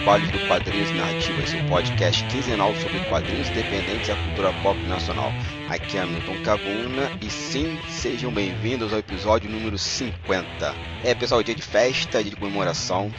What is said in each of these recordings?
trabalhos do Quadrinhos Narrativas, seu podcast quinzenal sobre quadrinhos independentes e a cultura pop nacional. Aqui é Milton Cabuna e sim, sejam bem-vindos ao episódio número 50. É, pessoal, dia de festa, dia de comemoração,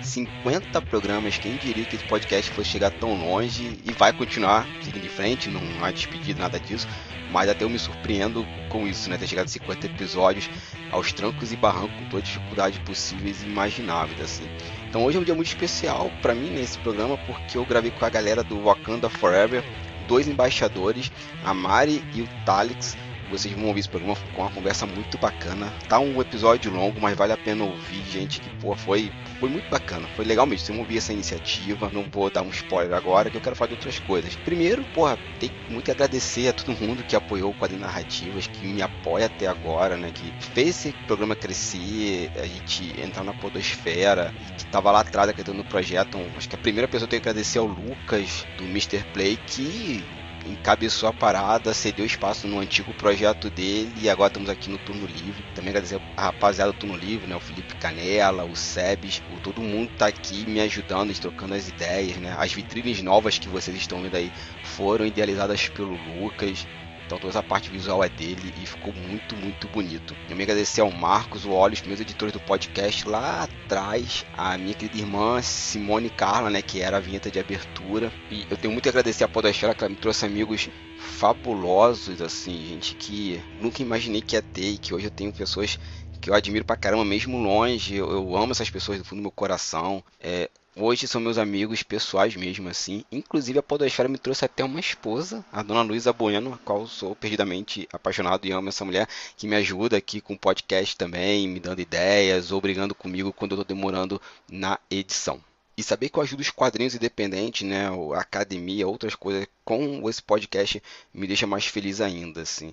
50 programas, quem diria que esse podcast fosse chegar tão longe e vai continuar seguindo de frente, não há despedida, nada disso mas até eu me surpreendo com isso, né? Ter chegado a 50 episódios aos trancos e barrancos com todas as dificuldades possíveis e imagináveis, assim. Então hoje é um dia muito especial para mim nesse programa porque eu gravei com a galera do Wakanda Forever, dois embaixadores, a Mari e o Talix. Vocês vão ouvir esse programa com uma conversa muito bacana. Tá um episódio longo, mas vale a pena ouvir, gente, que pô, foi foi muito bacana, foi legal mesmo. Você ouvir essa iniciativa, não vou dar um spoiler agora, que eu quero falar de outras coisas. Primeiro, porra, tem muito que agradecer a todo mundo que apoiou o Quadrinho Narrativas, que me apoia até agora, né? Que fez esse programa crescer, a gente entrar na podosfera, que tava lá atrás acreditando no projeto. Acho que a primeira pessoa que eu tenho que agradecer é o Lucas, do Mr. Play, que encabeçou a parada, cedeu espaço no antigo projeto dele e agora estamos aqui no Turno Livre. Também agradecer a rapaziada do Turno Livre, né? O Felipe Canela, o Sebes, o, todo mundo tá aqui me ajudando, trocando as ideias, né? As vitrines novas que vocês estão vendo aí foram idealizadas pelo Lucas. Então toda essa parte visual é dele e ficou muito, muito bonito. Eu me agradecer ao Marcos, o Olhos, meus editores do podcast lá atrás, a minha querida irmã Simone Carla, né, que era a vinheta de abertura. E eu tenho muito a agradecer a Podosfera que ela me trouxe amigos fabulosos, assim, gente que nunca imaginei que ia ter e que hoje eu tenho pessoas que eu admiro pra caramba, mesmo longe. Eu, eu amo essas pessoas do fundo do meu coração. É, Hoje são meus amigos pessoais mesmo, assim. Inclusive a Podosfera me trouxe até uma esposa, a dona Luísa Bueno, a qual sou perdidamente apaixonado e amo essa mulher, que me ajuda aqui com o podcast também, me dando ideias, ou brigando comigo quando eu tô demorando na edição. E saber que eu ajudo os quadrinhos independentes, né, a academia, outras coisas, com esse podcast me deixa mais feliz ainda, assim.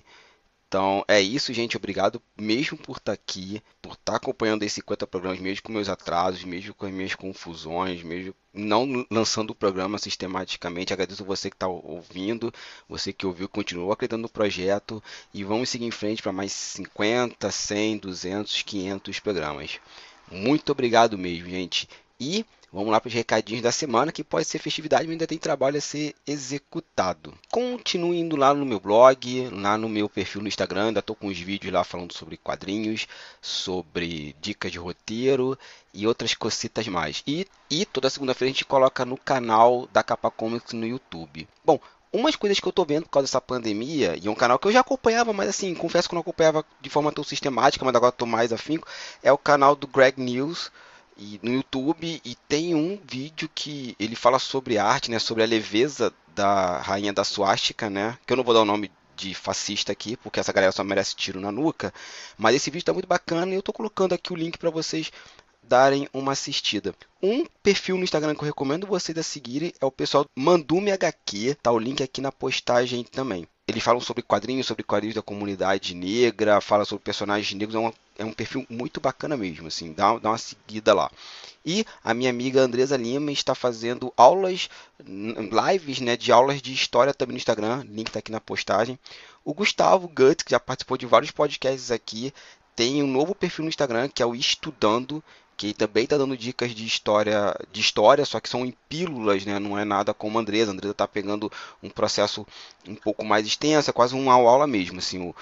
Então é isso, gente. Obrigado mesmo por estar tá aqui, por estar tá acompanhando esses 50 programas, mesmo com meus atrasos, mesmo com as minhas confusões, mesmo não lançando o programa sistematicamente. Agradeço você que está ouvindo, você que ouviu, continua acreditando no projeto e vamos seguir em frente para mais 50, 100, 200, 500 programas. Muito obrigado mesmo, gente. E Vamos lá para os recadinhos da semana, que pode ser festividade, mas ainda tem trabalho a ser executado. Continue indo lá no meu blog, lá no meu perfil no Instagram, ainda estou com os vídeos lá falando sobre quadrinhos, sobre dicas de roteiro e outras cositas mais. E, e toda segunda-feira a gente coloca no canal da Capa Comics no YouTube. Bom, umas coisas que eu tô vendo por causa dessa pandemia, e é um canal que eu já acompanhava, mas assim, confesso que não acompanhava de forma tão sistemática, mas agora tô mais afinco, é o canal do Greg News, e no YouTube e tem um vídeo que ele fala sobre arte, né, sobre a leveza da rainha da suástica, né, que eu não vou dar o nome de fascista aqui, porque essa galera só merece tiro na nuca, mas esse vídeo está muito bacana e eu estou colocando aqui o link para vocês darem uma assistida. Um perfil no Instagram que eu recomendo vocês a seguirem é o pessoal Mandume HQ, tá o link aqui na postagem também. Eles falam sobre quadrinhos, sobre quadrinhos da comunidade negra, fala sobre personagens negros, é, é um perfil muito bacana mesmo, assim, dá, dá uma seguida lá. E a minha amiga Andresa Lima está fazendo aulas, lives né, de aulas de história também no Instagram, link está aqui na postagem. O Gustavo Guts, que já participou de vários podcasts aqui, tem um novo perfil no Instagram que é o Estudando, que também está dando dicas de história, de história, só que são em pílulas, né? Não é nada como a Andresa. A Andresa está pegando um processo um pouco mais extenso, é quase uma aula mesmo. Assim, o,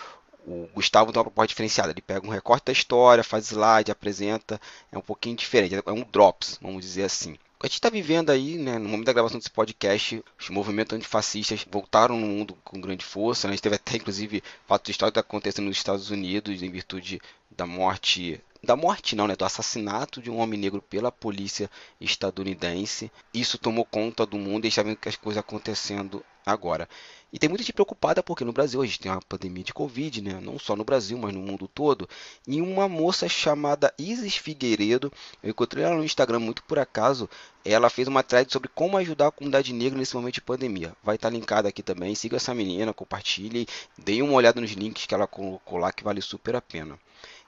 o Gustavo tem uma proposta diferenciada. Ele pega um recorte da história, faz slide, apresenta. É um pouquinho diferente. É um drops, vamos dizer assim. A gente está vivendo aí, né, no momento da gravação desse podcast, os movimentos antifascistas voltaram no mundo com grande força. Né? A gente teve até, inclusive, fato histórico que está acontecendo nos Estados Unidos em virtude da morte da morte não, né, do assassinato de um homem negro pela polícia estadunidense. Isso tomou conta do mundo e está vendo que as coisas acontecendo agora. E tem muita gente preocupada porque no Brasil a gente tem uma pandemia de Covid, né? não só no Brasil, mas no mundo todo. E uma moça chamada Isis Figueiredo, eu encontrei ela no Instagram muito por acaso, ela fez uma thread sobre como ajudar a comunidade negra nesse momento de pandemia. Vai estar linkada aqui também. Siga essa menina, compartilhe, deem uma olhada nos links que ela colocou lá que vale super a pena.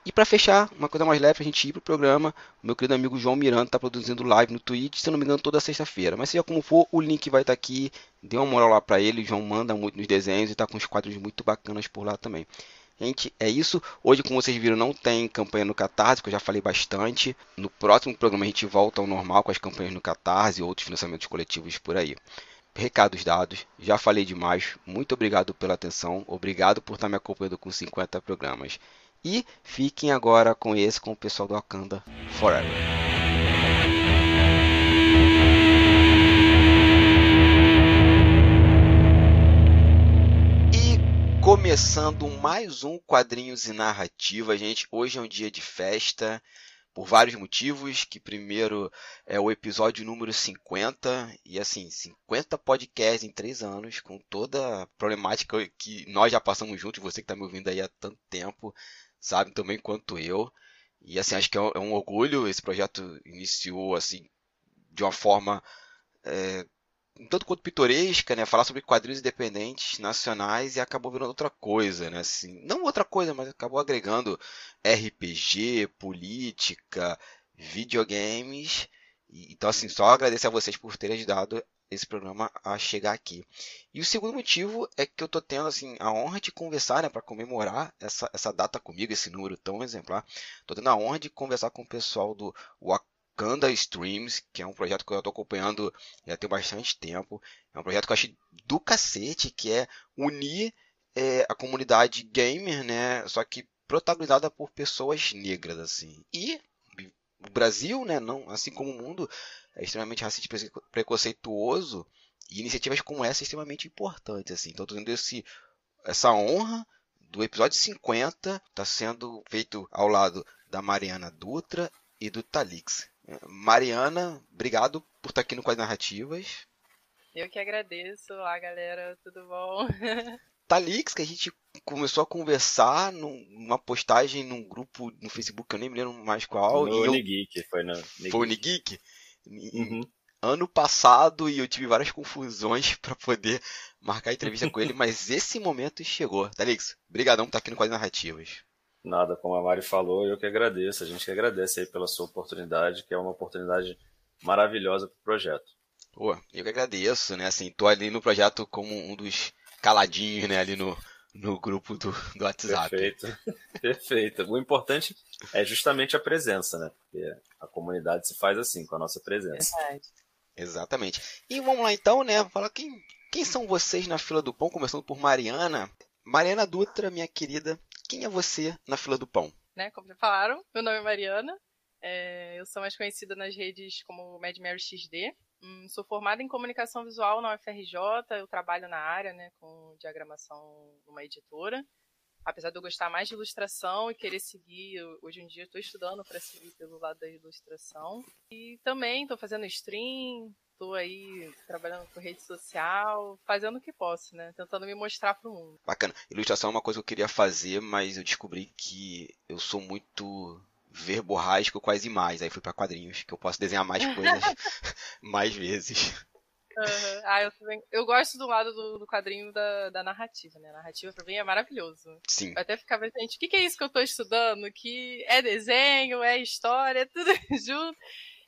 E para fechar, uma coisa mais leve, a gente ir pro programa. O meu querido amigo João Miranda está produzindo live no Twitch, se não me engano, toda sexta-feira. Mas seja como for, o link vai estar tá aqui. Dê uma moral lá para ele. O João manda muito nos desenhos e está com uns quadros muito bacanas por lá também. Gente, é isso. Hoje, como vocês viram, não tem campanha no Catarse, que eu já falei bastante. No próximo programa a gente volta ao normal com as campanhas no Catarse e outros financiamentos coletivos por aí. Recados dados, já falei demais. Muito obrigado pela atenção. Obrigado por estar me acompanhando com 50 programas. E fiquem agora com esse com o pessoal do Wakanda Forever. começando mais um Quadrinhos e Narrativa, gente. Hoje é um dia de festa por vários motivos, que primeiro é o episódio número 50, e assim, 50 podcasts em 3 anos, com toda a problemática que nós já passamos juntos, você que está me ouvindo aí há tanto tempo, sabe também quanto eu. E assim, acho que é um, é um orgulho, esse projeto iniciou assim, de uma forma é, um tanto quanto pitoresca, né? Falar sobre quadrinhos independentes nacionais e acabou virando outra coisa, né? Assim, não outra coisa, mas acabou agregando RPG, política, videogames. Então, assim, só agradecer a vocês por terem ajudado esse programa a chegar aqui. E o segundo motivo é que eu tô tendo assim a honra de conversar, né, para comemorar essa, essa data comigo, esse número tão exemplar. Tô tendo a honra de conversar com o pessoal do Kanda Streams, que é um projeto que eu estou acompanhando já tem bastante tempo. É um projeto que eu achei do cacete, que é unir é, a comunidade gamer, né? Só que protagonizada por pessoas negras, assim. E o Brasil, né, não, assim como o mundo, é extremamente racista e preconceituoso. E iniciativas como essa é extremamente importantes, assim. Então, estou tendo esse, essa honra do episódio 50 está sendo feito ao lado da Mariana Dutra e do Talix. Mariana, obrigado por estar aqui no Quais Narrativas. Eu que agradeço. Olá, galera, tudo bom? Talix, que a gente começou a conversar numa postagem num grupo no Facebook, eu nem me lembro mais qual. No Unigeek, foi no Unigeek. Foi Unigeek? Uhum. Ano passado e eu tive várias confusões para poder marcar a entrevista com ele, mas esse momento chegou. Talix, obrigadão por estar aqui no Quais Narrativas. Nada, como a Mari falou, eu que agradeço. A gente que agradece aí pela sua oportunidade, que é uma oportunidade maravilhosa para o projeto. Pô, eu que agradeço, né? Assim, tô ali no projeto como um dos caladinhos, né? Ali no, no grupo do, do WhatsApp. Perfeito, perfeito. O importante é justamente a presença, né? Porque a comunidade se faz assim, com a nossa presença. Verdade. Exatamente. E vamos lá então, né? Falar quem, quem são vocês na fila do pão, começando por Mariana. Mariana Dutra, minha querida, quem é você na fila do pão? Né, como já falaram, meu nome é Mariana. É, eu sou mais conhecida nas redes como Mad Mary XD. Hum, sou formada em comunicação visual na UFRJ. Eu trabalho na área, né, com diagramação numa editora. Apesar de eu gostar mais de ilustração e querer seguir, hoje em dia estou estudando para seguir pelo lado da ilustração. E também estou fazendo stream, tô aí trabalhando com rede social, fazendo o que posso, né? Tentando me mostrar pro mundo. Bacana. Ilustração é uma coisa que eu queria fazer, mas eu descobri que eu sou muito verborrágico quase mais. Aí fui para quadrinhos, que eu posso desenhar mais coisas mais vezes. Uhum. Ah, eu, também, eu gosto do lado do, do quadrinho da, da, narrativa, né? A narrativa pra mim é maravilhoso. Sim. Eu até ficava, gente, o que, que é isso que eu tô estudando? Que é desenho, é história, é tudo junto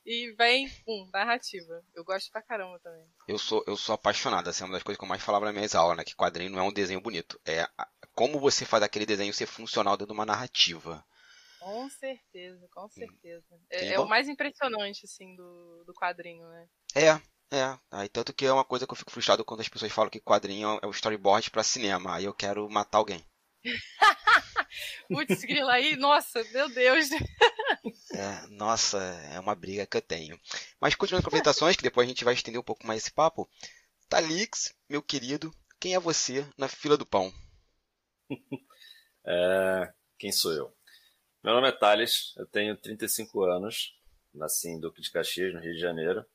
e vem, um, narrativa. Eu gosto pra caramba também. Eu sou, eu sou apaixonado, assim, é uma das coisas que eu mais falava nas minhas aulas, né? Que quadrinho não é um desenho bonito. É como você faz aquele desenho ser funcional dentro de uma narrativa. Com certeza, com certeza. É, é, o mais impressionante, assim, do, do quadrinho, né? É, é. Aí, tanto que é uma coisa que eu fico frustrado quando as pessoas falam que quadrinho é o storyboard para cinema. Aí eu quero matar alguém. Putz, grila aí, nossa, meu Deus. É, nossa, é uma briga que eu tenho. Mas continuando com apresentações, que depois a gente vai estender um pouco mais esse papo. Talix, meu querido, quem é você na fila do pão? É, quem sou eu? Meu nome é Thales, eu tenho 35 anos, nasci em Duque de Caxias, no Rio de Janeiro.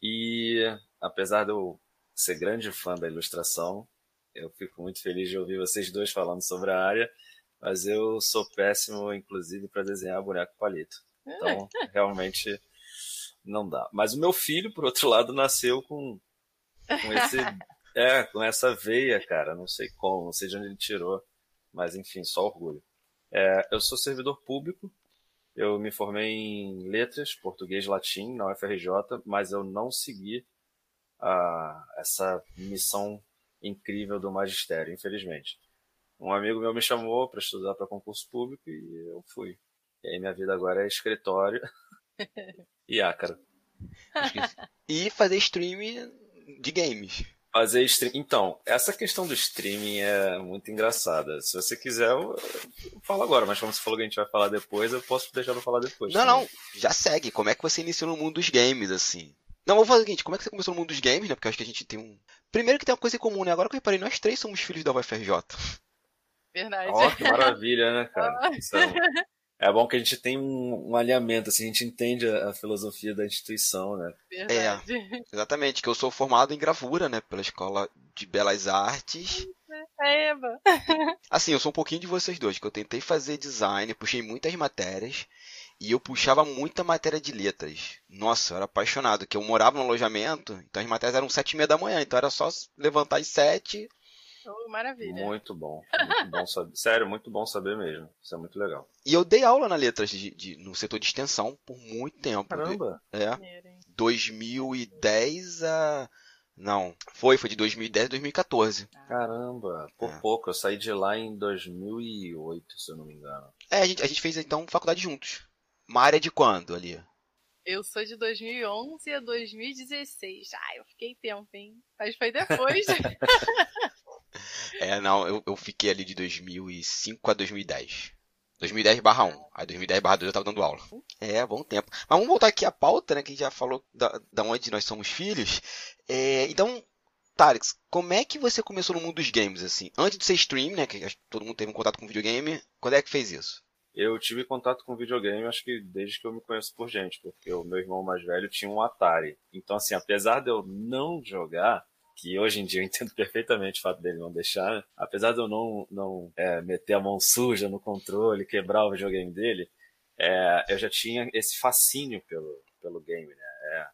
E apesar de eu ser grande fã da ilustração, eu fico muito feliz de ouvir vocês dois falando sobre a área, mas eu sou péssimo, inclusive, para desenhar boneco palito. Então, realmente não dá. Mas o meu filho, por outro lado, nasceu com, com esse. É, com essa veia, cara. Não sei como, não sei de onde ele tirou. Mas enfim, só orgulho. É, eu sou servidor público. Eu me formei em letras, português latim, na UFRJ, mas eu não segui a, essa missão incrível do magistério, infelizmente. um amigo meu me chamou para estudar para concurso público e eu fui. E aí minha vida agora é escritório e ácaro. E fazer stream de games. Fazer stream. Então, essa questão do streaming é muito engraçada. Se você quiser, eu, eu falo agora, mas como você falou que a gente vai falar depois, eu posso deixar pra falar depois. Não, também. não, já segue. Como é que você iniciou no mundo dos games, assim? Não, vou fazer o seguinte, como é que você começou no mundo dos games, né? Porque eu acho que a gente tem um. Primeiro que tem uma coisa em comum, né? Agora que eu reparei, nós três somos filhos da UFRJ. Verdade. Ó, oh, que maravilha, né, cara? É, é bom que a gente tem um, um alinhamento, assim, a gente entende a, a, filosofia da instituição, né? Verdade. É, exatamente, que eu sou formado em gravura, né, pela Escola de Belas Artes. É, Eva. Assim, eu sou um pouquinho de vocês dois, que eu tentei fazer design, puxei muitas matérias, e eu puxava muita matéria de letras. Nossa, eu era apaixonado, que eu morava no alojamento, então as matérias eram sete e meia da manhã, então era só levantar às sete. Oh, maravilha. Muito bom. Muito bom saber. Sério, muito bom saber mesmo. Isso é muito legal. E eu dei aula na letras de, de no setor de extensão por muito tempo. Caramba. É. 2010 a. Não, foi, foi de 2010 a 2014. Caramba, por é. pouco. Eu saí de lá em 2008, se eu não me engano. É, a gente, a gente fez então faculdade juntos. Uma área de quando ali? Eu sou de 2011 a 2016. Ah, eu fiquei tempo, hein? Mas foi depois. é, não, eu, eu fiquei ali de 2005 a 2010. 2010 barra 1. Aí 2010 barra 2 eu tava dando aula. É, bom tempo. Mas vamos voltar aqui à pauta, né? Que a gente já falou da, da onde nós somos filhos. É, então, Tarix, como é que você começou no mundo dos games, assim? Antes de ser stream, né? Que todo mundo teve um contato com videogame. Quando é que fez isso? Eu tive contato com videogame, acho que desde que eu me conheço por gente, porque o meu irmão mais velho tinha um Atari. Então, assim, apesar de eu não jogar, que hoje em dia eu entendo perfeitamente o fato dele não deixar, né? apesar de eu não, não é, meter a mão suja no controle, quebrar o videogame dele, é, eu já tinha esse fascínio pelo, pelo game, né? É,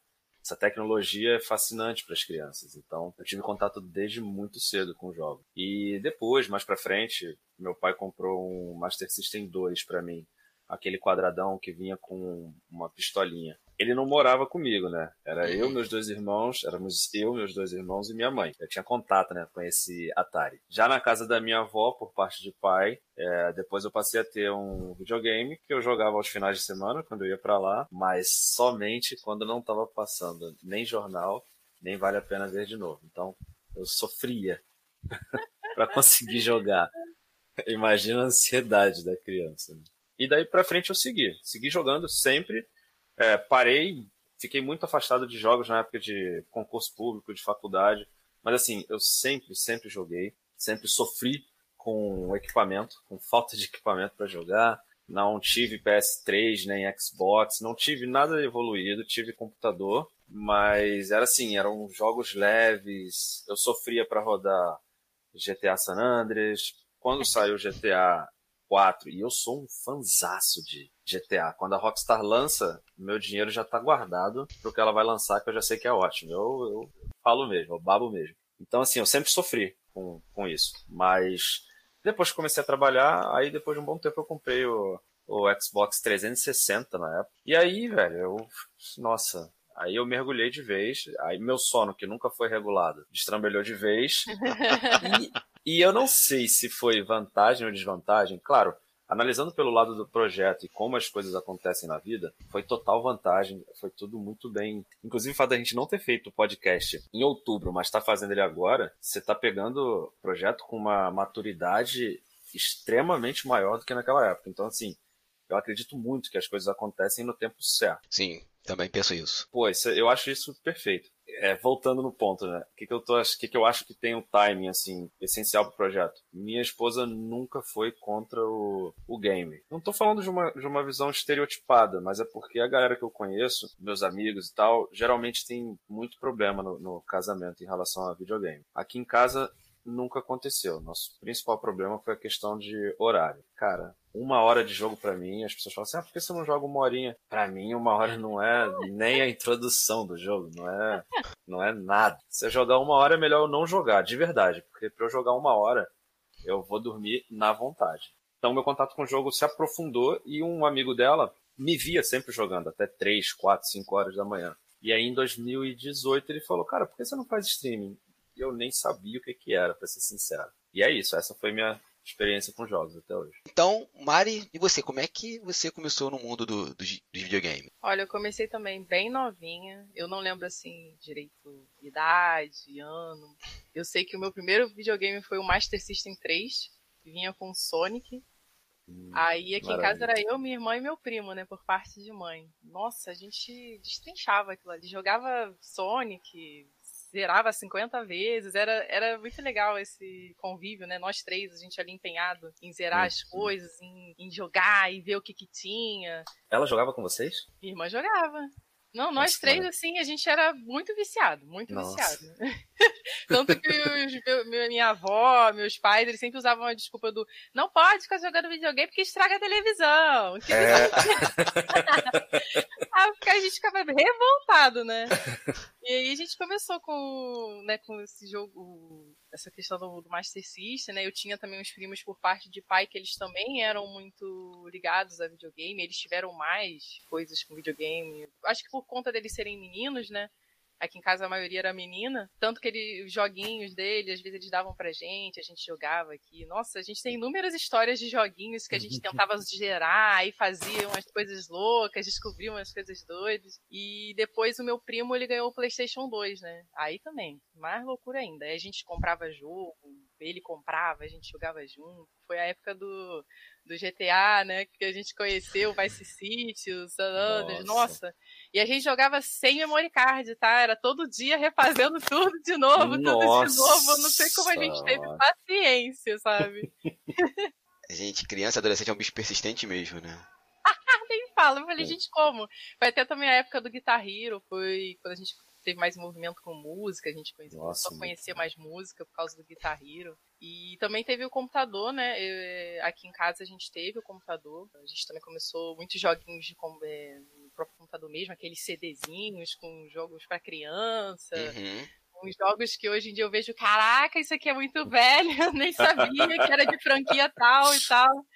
essa tecnologia é fascinante para as crianças. Então, eu tive contato desde muito cedo com o jogo. E depois, mais para frente, meu pai comprou um Master System 2 para mim, aquele quadradão que vinha com uma pistolinha ele não morava comigo, né? Era eu, uhum. meus dois irmãos, éramos eu, meus dois irmãos e minha mãe. Eu tinha contato, né, com esse Atari. Já na casa da minha avó, por parte de pai, é, depois eu passei a ter um videogame que eu jogava aos finais de semana, quando eu ia para lá, mas somente quando não estava passando nem jornal, nem vale a pena ver de novo. Então, eu sofria para conseguir jogar. Imagina a ansiedade da criança. Né? E daí para frente eu segui, segui jogando sempre é, parei, fiquei muito afastado de jogos na época de concurso público, de faculdade. Mas assim, eu sempre, sempre joguei, sempre sofri com equipamento, com falta de equipamento para jogar. Não tive PS3 nem Xbox, não tive nada evoluído, tive computador, mas era assim, eram jogos leves. Eu sofria para rodar GTA San Andreas. Quando saiu GTA 4, e eu sou um fanzaço de GTA. Quando a Rockstar lança, meu dinheiro já está guardado pro que ela vai lançar, que eu já sei que é ótimo. Eu, eu falo mesmo, eu babo mesmo. Então, assim, eu sempre sofri com, com isso. Mas depois que comecei a trabalhar, aí depois de um bom tempo eu comprei o, o Xbox 360 na época. E aí, velho, eu. Nossa, Aí eu mergulhei de vez, aí meu sono, que nunca foi regulado, destrambelhou de vez. e, e, eu não sei se foi vantagem ou desvantagem. Claro, analisando pelo lado do projeto e como as coisas acontecem na vida, foi total vantagem, foi tudo muito bem. Inclusive, o fato da gente não ter feito o podcast em outubro, mas está fazendo ele agora, você está pegando o projeto com uma maturidade extremamente maior do que naquela época. Então, assim, eu acredito muito que as coisas acontecem no tempo certo. Sim, também penso isso. Pô, eu acho isso perfeito é, voltando no ponto, né? O que, que eu tô, que, que eu acho que tem o um timing assim essencial pro projeto? Minha esposa nunca foi contra o, o game. Não tô falando de uma, de uma visão estereotipada, mas é porque a galera que eu conheço, meus amigos e tal, geralmente tem muito problema no, no casamento em relação a videogame. Aqui em casa nunca aconteceu. Nosso principal problema foi a questão de horário. Cara, uma hora de jogo para mim, as pessoas falam assim, ah, por que você não joga uma horinha? Para mim, uma hora não é nem a introdução do jogo, não é, não é nada. Se eu jogar uma hora, é melhor eu não jogar, de verdade, porque para eu jogar uma hora, eu vou dormir na vontade. Então, meu contato com o jogo se aprofundou e um amigo dela me via sempre jogando, até 3, 4, 5 horas da manhã. E aí, em 2018, ele falou, cara, por que você não faz streaming? eu nem sabia o que, que era, para ser sincero. E é isso, essa foi minha experiência com jogos até hoje. Então, Mari, e você? Como é que você começou no mundo do, do, dos videogames? Olha, eu comecei também bem novinha. Eu não lembro assim direito idade, ano. Eu sei que o meu primeiro videogame foi o Master System 3, que vinha com Sonic. Hum, Aí aqui maravilha. em casa era eu, minha irmã e meu primo, né, por parte de mãe. Nossa, a gente destrinchava aquilo ali. Jogava Sonic, zerava 50 vezes, era, era muito legal esse convívio, né? Nós três, a gente ali empenhado em zerar as coisas, em, em jogar e ver o que que tinha. Ela jogava com vocês? Minha irmã jogava. Não, nós Nossa, três, assim, a gente era muito viciado, muito Nossa. viciado. Tanto que os, meu, minha avó, meus pais, eles sempre usavam a desculpa do não pode ficar jogando videogame porque estraga a televisão. É. a gente ficava revoltado, né? E aí a gente começou com, né, com esse jogo, essa questão do, do Master System, né? Eu tinha também uns primos por parte de pai que eles também eram muito ligados a videogame, eles tiveram mais coisas com videogame. Acho que por conta deles serem meninos, né? Aqui em casa a maioria era menina, tanto que ele, os joguinhos dele, às vezes eles davam pra gente, a gente jogava aqui. Nossa, a gente tem inúmeras histórias de joguinhos que a gente tentava gerar e fazia umas coisas loucas, descobria umas coisas doidas. E depois o meu primo, ele ganhou o PlayStation 2, né? Aí também, mais loucura ainda. Aí a gente comprava jogo, ele comprava, a gente jogava junto. Foi a época do, do GTA, né? Que a gente conheceu, o Vice City, o San Andreas, nossa. nossa. E a gente jogava sem memory card, tá? Era todo dia refazendo tudo de novo, nossa. tudo de novo. não sei como a gente teve paciência, sabe? gente, criança, adolescente é um bicho persistente mesmo, né? Nem fala. Eu falei, é. gente, como? Foi até também a época do Guitar Hero, foi quando a gente teve mais movimento com música, a gente conhecia, Nossa, só conhecia mais música por causa do Guitar Hero. E também teve o computador, né? Eu, aqui em casa a gente teve o computador. A gente também começou muitos joguinhos de, é, no próprio computador mesmo, aqueles CDzinhos com jogos para criança. Uhum. Uns jogos que hoje em dia eu vejo, caraca, isso aqui é muito velho, eu nem sabia que era de franquia tal e tal.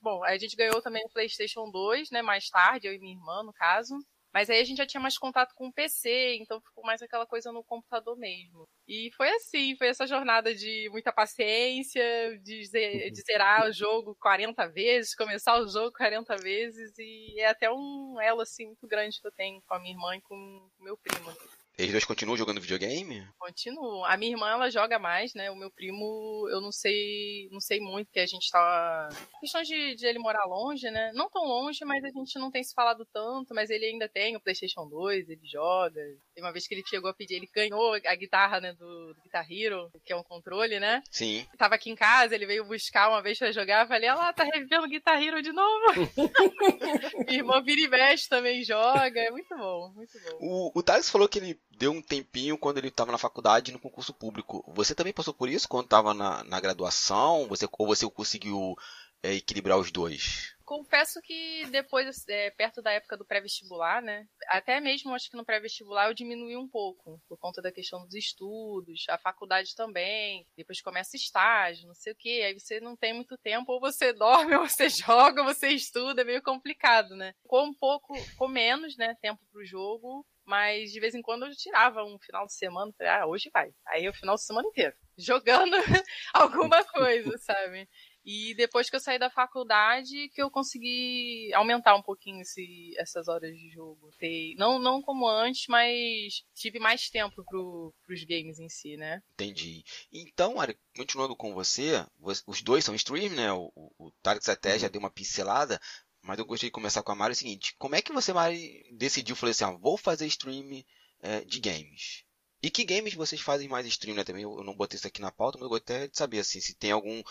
Bom, a gente ganhou também o PlayStation 2, né? Mais tarde, eu e minha irmã, no caso. Mas aí a gente já tinha mais contato com o PC, então ficou mais aquela coisa no computador mesmo. E foi assim, foi essa jornada de muita paciência, de, de zerar o jogo 40 vezes, começar o jogo 40 vezes, e é até um elo assim muito grande que eu tenho com a minha irmã e com o meu primo. Eles dois continuam jogando videogame? Continuam. A minha irmã, ela joga mais, né? O meu primo, eu não sei, não sei muito, porque a gente tá... Questão de, de ele morar longe, né? Não tão longe, mas a gente não tem se falado tanto, mas ele ainda tem o Playstation 2, ele joga. Tem uma vez que ele chegou a pedir, ele ganhou a guitarra, né, do, do Guitar Hero, que é um controle, né? Sim. Tava aqui em casa, ele veio buscar uma vez pra jogar, eu falei, ah lá, tá revivendo Guitar Hero de novo. minha irmã vira e mexe também joga, é muito bom, muito bom. O, o Thales falou que ele deu um tempinho quando ele estava na faculdade no concurso público. Você também passou por isso quando estava na, na graduação? Você, ou você conseguiu é, equilibrar os dois? Confesso que depois, é, perto da época do pré-vestibular, né? Até mesmo acho que no pré-vestibular eu diminui um pouco, por conta da questão dos estudos, a faculdade também, depois começa estágio, não sei o que, aí você não tem muito tempo, ou você dorme, ou você joga, ou você estuda, é meio complicado, né? Com um pouco, com menos, né, tempo pro jogo, mas de vez em quando eu tirava um final de semana, falei, ah, hoje vai. Aí o final de semana inteiro, jogando alguma coisa, sabe? E depois que eu saí da faculdade, que eu consegui aumentar um pouquinho esse, essas horas de jogo. Ter, não, não como antes, mas tive mais tempo pro, pros games em si, né? Entendi. Então, Ari, continuando com você, os dois são stream, né? O, o Target até já uhum. deu uma pincelada, mas eu gostaria de começar com a Mari o seguinte: como é que você, Mari, decidiu? Falei assim, ah, vou fazer stream é, de games. E que games vocês fazem mais stream, né? Também eu não botei isso aqui na pauta, mas eu gostaria de saber assim, se tem algum.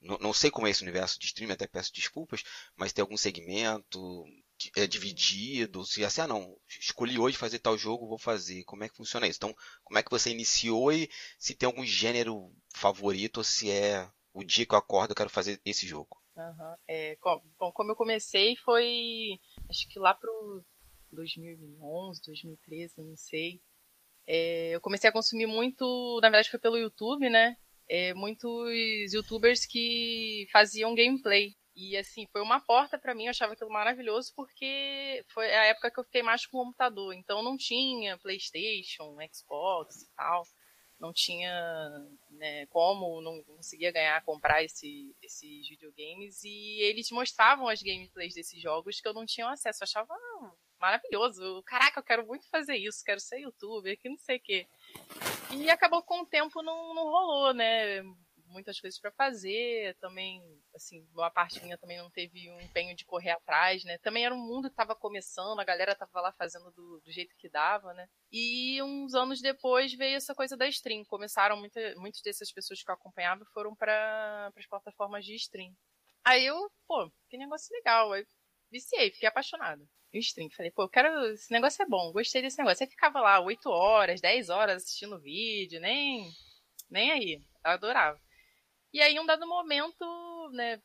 Não, não sei como é esse universo de stream, até peço desculpas, mas tem algum segmento é, dividido, se assim, ah não, escolhi hoje fazer tal jogo, vou fazer. Como é que funciona isso? Então, como é que você iniciou e se tem algum gênero favorito ou se é o dia que eu acordo eu quero fazer esse jogo? Uhum. É, com, bom, como eu comecei foi, acho que lá pro 2011, 2013, não sei. É, eu comecei a consumir muito, na verdade foi pelo YouTube, né? É, muitos youtubers que faziam gameplay. E assim, foi uma porta para mim, eu achava aquilo maravilhoso, porque foi a época que eu fiquei mais com o computador. Então não tinha Playstation, Xbox e tal. Não tinha né, como, não conseguia ganhar, comprar esse, esses videogames, e eles mostravam as gameplays desses jogos que eu não tinha acesso. Eu achava ah, maravilhoso. Caraca, eu quero muito fazer isso, quero ser youtuber, que não sei o quê. E acabou com o tempo não, não rolou, né? Muitas coisas para fazer, também, assim, uma parte minha também não teve um empenho de correr atrás, né? Também era um mundo que estava começando, a galera tava lá fazendo do, do, jeito que dava, né? E uns anos depois veio essa coisa da stream. Começaram, muita, muitas dessas pessoas que eu acompanhava foram para as plataformas de stream. Aí eu, pô, que negócio legal. Aí viciei, fiquei apaixonada. em stream, falei, pô, eu quero. Esse negócio é bom, gostei desse negócio. Aí ficava lá 8 horas, 10 horas assistindo vídeo, nem. Nem aí. Eu adorava. E aí, um dado momento, né,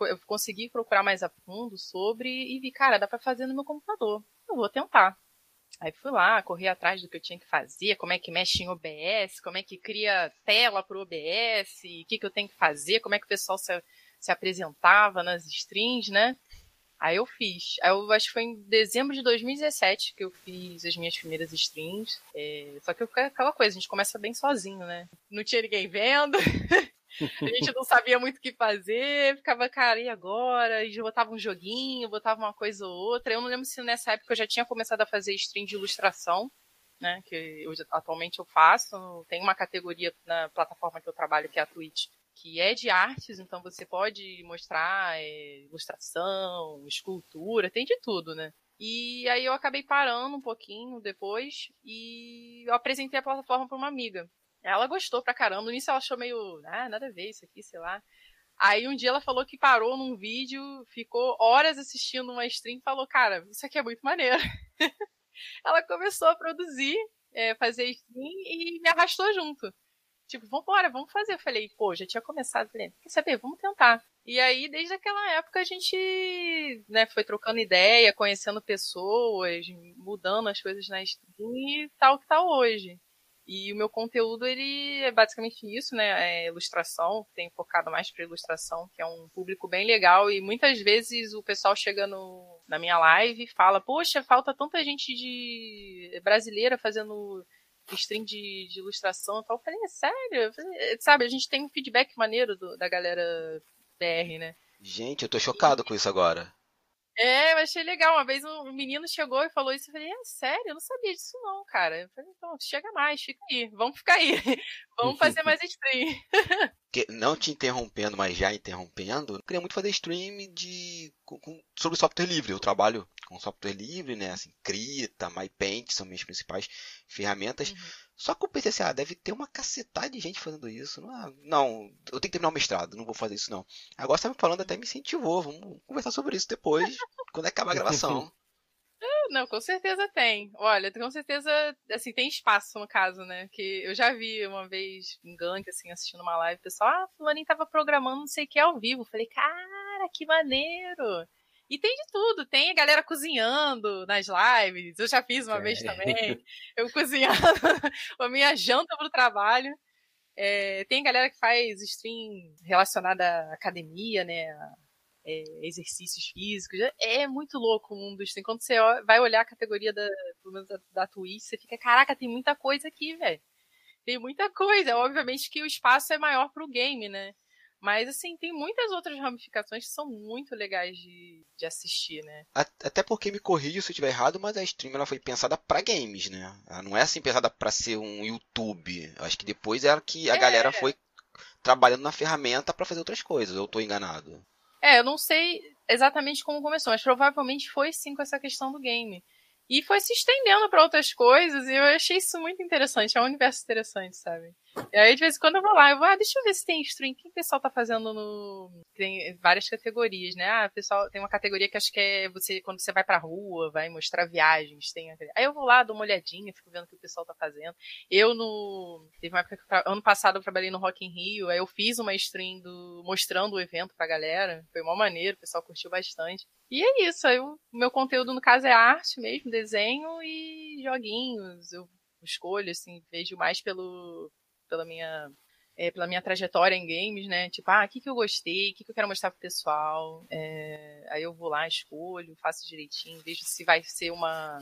eu consegui procurar mais a fundo sobre e vi, cara, dá para fazer no meu computador. Eu vou tentar. Aí fui lá, corri atrás do que eu tinha que fazer, como é que mexe em OBS, como é que cria tela pro OBS, o que, que eu tenho que fazer, como é que o pessoal se, se apresentava nas streams, né? Aí eu fiz. Aí eu acho que foi em dezembro de 2017 que eu fiz as minhas primeiras streams. É, só que eu aquela coisa, a gente começa bem sozinho, né? Não tinha ninguém vendo. A gente não sabia muito o que fazer, ficava, cara, e agora? Gente botava um joguinho, botava uma coisa ou outra. Eu não lembro se nessa época eu já tinha começado a fazer stream de ilustração, né? Que eu, atualmente eu faço. Tem uma categoria na plataforma que eu trabalho, que é a Twitch, que é de artes, então você pode mostrar é, ilustração, escultura, tem de tudo, né? E aí eu acabei parando um pouquinho depois e eu apresentei a plataforma para uma amiga. Ela gostou pra caramba. No início ela achou meio, ah, nada a ver isso aqui, sei lá. Aí um dia ela falou que parou num vídeo, ficou horas assistindo uma stream e falou, cara, isso aqui é muito maneiro. ela começou a produzir, é, fazer stream e me arrastou junto. Tipo, vambora, vamos fazer. Eu falei, pô, já tinha começado. Falei, quer saber? Vamos tentar. E aí, desde aquela época, a gente né, foi trocando ideia, conhecendo pessoas, mudando as coisas na stream e tal que tá hoje. E o meu conteúdo, ele é basicamente isso, né? É ilustração, tem focado mais para ilustração, que é um público bem legal. E muitas vezes o pessoal chega no, na minha live e fala, poxa, falta tanta gente de brasileira fazendo stream de, de ilustração. Eu falei, é sério? Falei, sabe, a gente tem um feedback maneiro do, da galera BR, né? Gente, eu tô chocado com isso agora. É, eu achei legal. Uma vez um menino chegou e falou isso. Eu falei, é sério? Eu não sabia disso não, cara. Eu falei, então, chega mais, fica aí. Vamos ficar aí. Vamos fazer mais stream. não te interrompendo, mas já interrompendo, eu queria muito fazer stream de, com, com, sobre software livre. Eu trabalho com software livre, né? Assim, Krita, MyPaint são minhas principais ferramentas. Uhum. Só que o PCCA deve ter uma cacetada de gente fazendo isso. Não, é? não, eu tenho que terminar o mestrado, não vou fazer isso não. Agora você tá me falando, até me incentivou. Vamos conversar sobre isso depois, quando acabar a gravação. Ah, não, com certeza tem. Olha, com certeza, assim, tem espaço no caso, né? Que eu já vi uma vez em gank, assim, assistindo uma live, o pessoal, ah, fulaninho tava programando não sei o que ao vivo. Falei, cara, que maneiro! E tem de tudo, tem a galera cozinhando nas lives. Eu já fiz uma é. vez também. Eu cozinhando a minha janta pro trabalho. É, tem galera que faz stream relacionada à academia, né? É, exercícios físicos. É muito louco o mundo do stream. Quando você vai olhar a categoria da, da, da Twitch, você fica, caraca, tem muita coisa aqui, velho. Tem muita coisa. Obviamente que o espaço é maior pro game, né? Mas, assim, tem muitas outras ramificações que são muito legais de, de assistir, né? Até porque me corrija se eu estiver errado, mas a stream ela foi pensada para games, né? Ela não é assim pensada para ser um YouTube. Eu acho que depois era que a é. galera foi trabalhando na ferramenta para fazer outras coisas. Eu tô enganado. É, eu não sei exatamente como começou, mas provavelmente foi sim com essa questão do game. E foi se estendendo para outras coisas, e eu achei isso muito interessante. É um universo interessante, sabe? E aí, de vez em quando, eu vou lá, eu vou, ah, deixa eu ver se tem stream. O que o pessoal tá fazendo no. Tem várias categorias, né? Ah, pessoal, tem uma categoria que acho que é você, quando você vai pra rua, vai mostrar viagens. Tem... Aí eu vou lá, dou uma olhadinha, fico vendo o que o pessoal tá fazendo. Eu no. Teve uma época que ano passado eu trabalhei no Rock in Rio, aí eu fiz uma stream do... mostrando o evento pra galera. Foi uma maneira, o pessoal curtiu bastante. E é isso, aí o meu conteúdo, no caso, é arte mesmo, desenho e joguinhos. Eu escolho, assim, vejo mais pelo pela minha é, pela minha trajetória em games, né? Tipo, ah, o que, que eu gostei, o que, que eu quero mostrar pro pessoal. É, aí eu vou lá, escolho, faço direitinho, vejo se vai ser uma,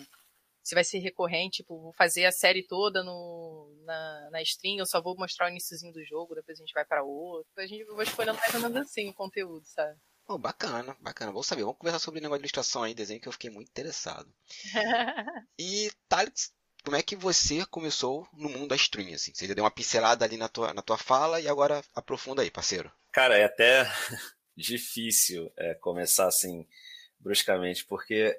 se vai ser recorrente, tipo, vou fazer a série toda no, na, na stream, eu só vou mostrar o iníciozinho do jogo, depois a gente vai para outro. A gente vai escolhendo mais ou menos assim o conteúdo, sabe? Oh, bacana, bacana. Vamos saber. Vamos conversar sobre o negócio de ilustração aí, desenho, que eu fiquei muito interessado. e, Thales, como é que você começou no mundo da stream, assim? Você já deu uma pincelada ali na tua, na tua fala e agora aprofunda aí, parceiro. Cara, é até difícil é, começar assim, bruscamente, porque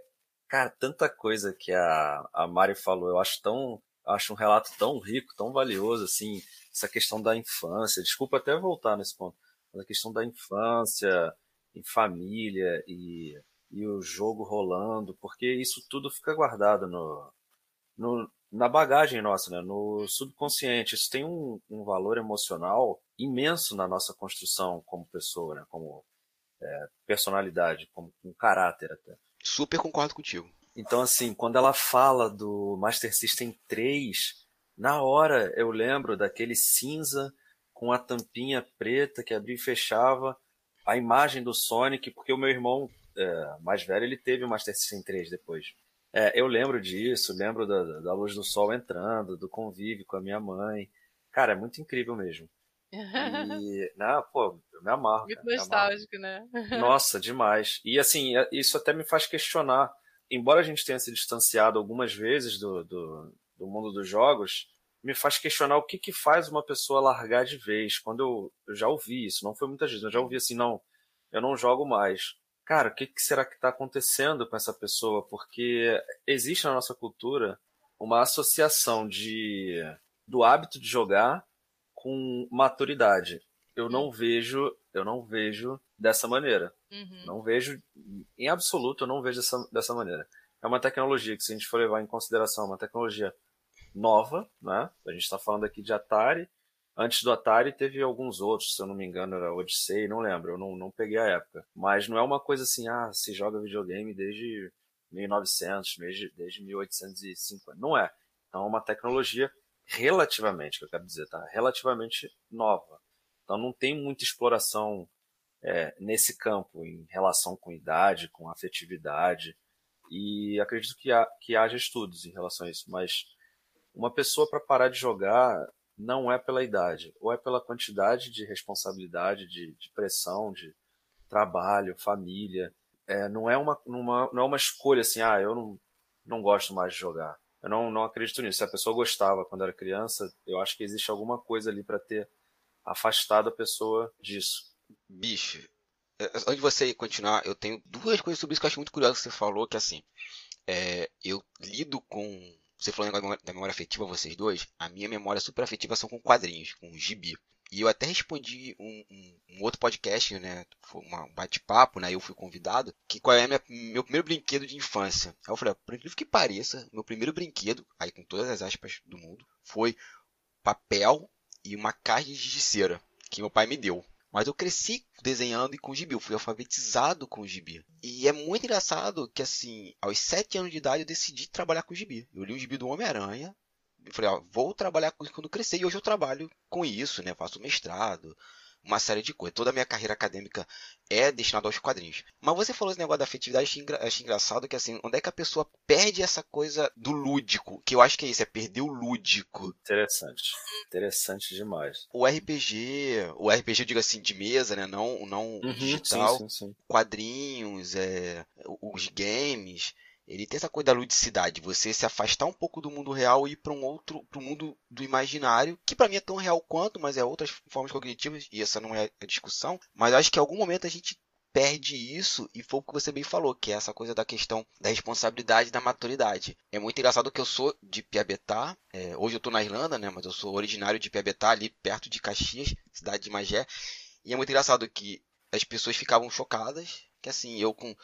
Cara, tanta coisa que a, a Mari falou, eu acho tão. Acho um relato tão rico, tão valioso, assim, essa questão da infância. Desculpa até voltar nesse ponto, mas a questão da infância, em família e, e o jogo rolando, porque isso tudo fica guardado no, no, na bagagem nossa, né? no subconsciente. Isso tem um, um valor emocional imenso na nossa construção como pessoa, né? como é, personalidade, como caráter até. Super concordo contigo. Então, assim, quando ela fala do Master System 3, na hora eu lembro daquele cinza com a tampinha preta que abria e fechava, a imagem do Sonic, porque o meu irmão é, mais velho ele teve o Master System 3 depois. É, eu lembro disso, lembro da, da luz do sol entrando, do convívio com a minha mãe. Cara, é muito incrível mesmo. E, não, pô, eu me amarro. Muito cara, nostálgico, né? Nossa, demais. E assim, é, isso até me faz questionar. Embora a gente tenha se distanciado algumas vezes do, do, do mundo dos jogos, me faz questionar o que, que faz uma pessoa largar de vez. Quando eu, eu já ouvi isso, não foi muitas vezes, eu já ouvi assim, não, eu não jogo mais. Cara, o que, que será que está acontecendo com essa pessoa? Porque existe na nossa cultura uma associação de do hábito de jogar com maturidade. Eu não uhum. vejo, eu não vejo dessa maneira. Uhum. Não vejo, em absoluto, eu não vejo dessa, dessa maneira. É uma tecnologia que, se a gente for levar em consideração, é uma tecnologia nova, né? A gente está falando aqui de Atari. Antes do Atari teve alguns outros, se eu não me engano era Odyssey, não lembro, eu não, não peguei a época. Mas não é uma coisa assim, ah, se joga videogame desde 1900, desde, desde 1850. Não é. Então é uma tecnologia relativamente, que eu quero dizer, tá? Relativamente nova. Então não tem muita exploração é, nesse campo em relação com idade, com afetividade. E acredito que, que haja estudos em relação a isso, mas uma pessoa para parar de jogar não é pela idade, ou é pela quantidade de responsabilidade, de, de pressão, de trabalho, família. É, não, é uma, uma, não é uma escolha assim, ah, eu não, não gosto mais de jogar. Eu não, não acredito nisso. Se a pessoa gostava quando era criança, eu acho que existe alguma coisa ali para ter afastado a pessoa disso. Bicho, é, antes de você continuar, eu tenho duas coisas sobre isso que eu acho muito curioso que você falou, que assim, é, eu lido com. Você falou da memória afetiva, vocês dois. A minha memória super afetiva são com quadrinhos, com gibi. E eu até respondi um, um, um outro podcast, né? Foi um bate-papo, né? Eu fui convidado. Que qual é minha, meu primeiro brinquedo de infância? Aí eu falei, por incrível que pareça, meu primeiro brinquedo, aí com todas as aspas do mundo, foi papel e uma caixa de cera que meu pai me deu. Mas eu cresci desenhando e com gibi, eu fui alfabetizado com gibi. E é muito engraçado que, assim, aos 7 anos de idade eu decidi trabalhar com gibi. Eu li um gibi do Homem-Aranha, eu falei, ó, vou trabalhar com isso quando crescer. E hoje eu trabalho com isso, né? Faço mestrado, uma série de coisas. Toda a minha carreira acadêmica é destinada aos quadrinhos. Mas você falou esse negócio da afetividade, achei, engra achei engraçado que assim, onde é que a pessoa perde essa coisa do lúdico? Que eu acho que é isso, é perder o lúdico. Interessante. Interessante demais. O RPG, o RPG eu digo assim, de mesa, né? Não, não uhum, digital. Sim, sim, sim. Quadrinhos, é, os games ele tem essa coisa da ludicidade, você se afastar um pouco do mundo real e ir para um outro, para o mundo do imaginário, que para mim é tão real quanto, mas é outras formas cognitivas e essa não é a discussão. Mas acho que em algum momento a gente perde isso e foi o que você bem falou, que é essa coisa da questão da responsabilidade da maturidade. É muito engraçado que eu sou de Piabetá, é, hoje eu estou na Irlanda, né, mas eu sou originário de Piabetá, ali perto de Caxias, cidade de Magé, e é muito engraçado que as pessoas ficavam chocadas, que assim, eu com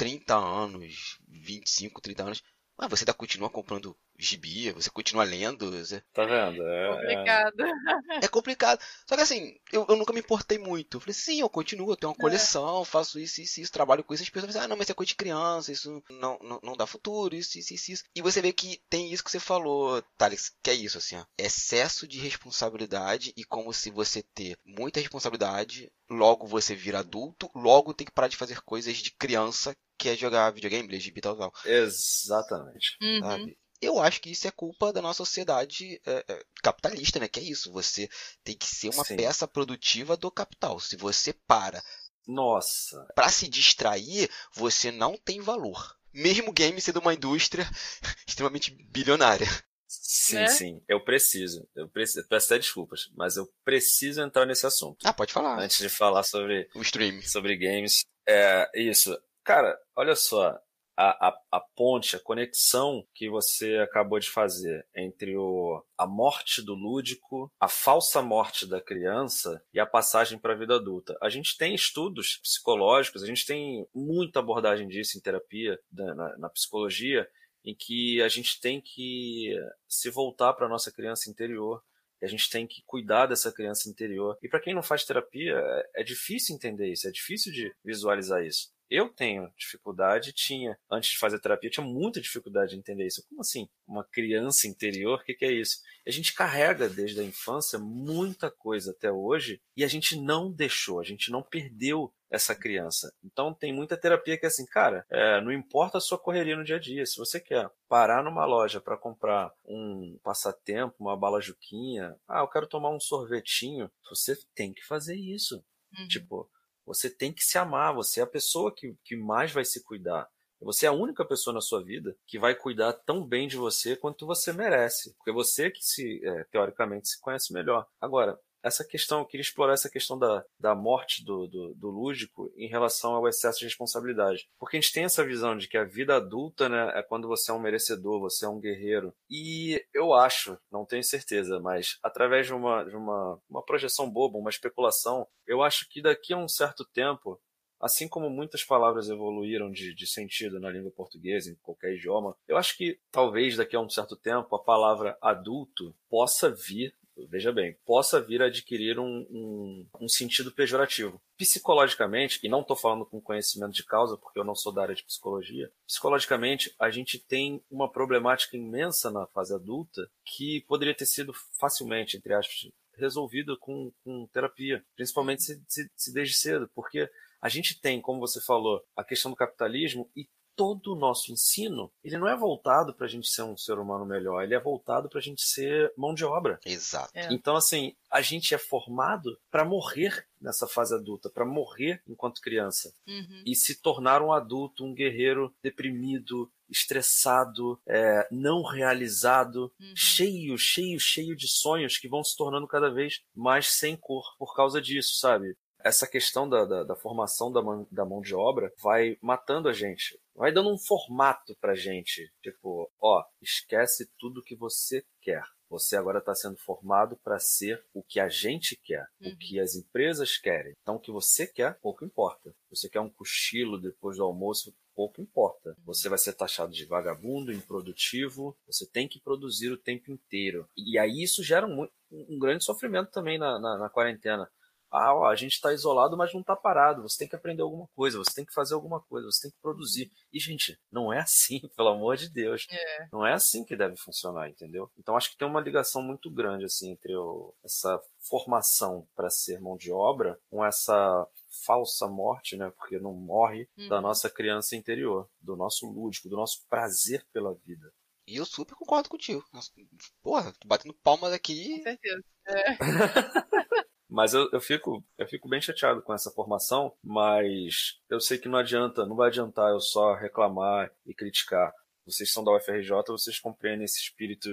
30 anos, 25, 30 anos, mas você ainda continua comprando gibi, você continua lendo. Você... Tá vendo? É, complicado. É... é complicado. Só que assim, eu, eu, nunca me importei muito. Eu falei, sim, eu continuo, eu tenho uma é. coleção, é. faço isso, isso, isso, trabalho com isso. As pessoas falam, ah, não, mas isso é coisa de criança, isso não, não, não dá futuro, isso, isso, isso, isso. E você vê que tem isso que você falou, Thales, que é isso, assim, ó. Excesso de responsabilidade e como se você ter muita responsabilidade, logo você vira adulto, logo tem que parar de fazer coisas de criança quer jogar videogame, ler gibi tal, tal. Exatamente. Uhum. Sabe? Eu acho que isso é culpa da nossa sociedade é, é, capitalista, né? Que é isso, você tem que ser uma Sim. peça produtiva do capital. Se você para Nossa. para se distrair, você não tem valor. Mesmo o game sendo uma indústria extremamente bilionária. Sim, Né? sim. Eu preciso. Eu preciso. Peço até desculpas, mas eu preciso entrar nesse assunto. Ah, pode falar. Antes de falar sobre O stream. sobre games. É isso. Cara, olha só. A, a, a ponte, a conexão que você acabou de fazer entre o, a morte do lúdico, a falsa morte da criança e a passagem para a vida adulta. A gente tem estudos psicológicos, a gente tem muita abordagem disso em terapia, na, na psicologia, em que a gente tem que se voltar para a nossa criança interior. E a gente tem que cuidar dessa criança interior. E para quem não faz terapia, é, é difícil entender isso, é difícil de visualizar isso. Eu tenho dificuldade, tinha, antes de fazer terapia, eu tinha muita dificuldade de entender isso. Como assim? Uma criança interior? O que, que é isso? A gente carrega desde a infância muita coisa até hoje e a gente não deixou, a gente não perdeu essa criança. Então tem muita terapia que é assim, cara, é, não importa a sua correria no dia a dia, se você quer parar numa loja para comprar um passatempo, uma bala juquinha, ah, eu quero tomar um sorvetinho, você tem que fazer isso. Uhum. Tipo, você tem que se amar, você é a pessoa que, que mais vai se cuidar. Você é a única pessoa na sua vida que vai cuidar tão bem de você quanto você merece. Porque você que se, é, teoricamente, se conhece melhor. Agora, essa questão, eu queria explorar essa questão da, da morte do, do, do lúdico em relação ao excesso de responsabilidade. Porque a gente tem essa visão de que a vida adulta né, é quando você é um merecedor, você é um guerreiro. E eu acho, não tenho certeza, mas através de uma, de uma, uma projeção boba, uma especulação, eu acho que daqui a um certo tempo, assim como muitas palavras evoluíram de, de sentido na língua portuguesa, em qualquer idioma, eu acho que talvez daqui a um certo tempo a palavra adulto possa vir veja bem, possa vir a adquirir um, um, um sentido pejorativo. Psicologicamente, e não estou falando com conhecimento de causa, porque eu não sou da área de psicologia, psicologicamente a gente tem uma problemática imensa na fase adulta que poderia ter sido facilmente, entre aspas, resolvida com, com terapia, principalmente se, se, se desde cedo, porque a gente tem, como você falou, a questão do capitalismo e todo o nosso ensino, ele não é voltado para a gente ser um ser humano melhor, ele é voltado para a gente ser mão de obra. Exato. É. Então, assim, a gente é formado para morrer nessa fase adulta, para morrer enquanto criança Uhum. e se tornar um adulto, um guerreiro deprimido, estressado, é, não realizado, Uhum. cheio, cheio, cheio de sonhos que vão se tornando cada vez mais sem cor por causa disso, sabe? Essa questão da, da, da formação da mão, da mão de obra vai matando a gente. Vai dando um formato pra gente. Tipo, ó, esquece tudo que você quer. Você agora está sendo formado para ser o que a gente quer, Uhum. o que as empresas querem. Então, o que você quer, pouco importa. Você quer um cochilo depois do almoço, pouco importa. Você vai ser taxado de vagabundo, improdutivo. Você tem que produzir o tempo inteiro. E aí isso gera um, um grande sofrimento também na, na, na quarentena. Ah, ó, a gente está isolado, mas não está parado. Você tem que aprender alguma coisa, você tem que fazer alguma coisa, você tem que produzir. E, gente, não é assim, pelo amor de Deus. É. Não é assim que deve funcionar, entendeu? Então acho que tem uma ligação muito grande assim entre o, essa formação para ser mão de obra com essa falsa morte, né? Porque não morre da Uhum. nossa criança interior, do nosso lúdico, do nosso prazer pela vida. E eu super concordo contigo. Nossa, Porra, tô batendo palmas Com aqui. certeza. Mas eu, eu fico eu fico bem chateado com essa formação, mas eu sei que não adianta, não vai adiantar eu só reclamar e criticar. Vocês são da UFRJ, vocês compreendem esse espírito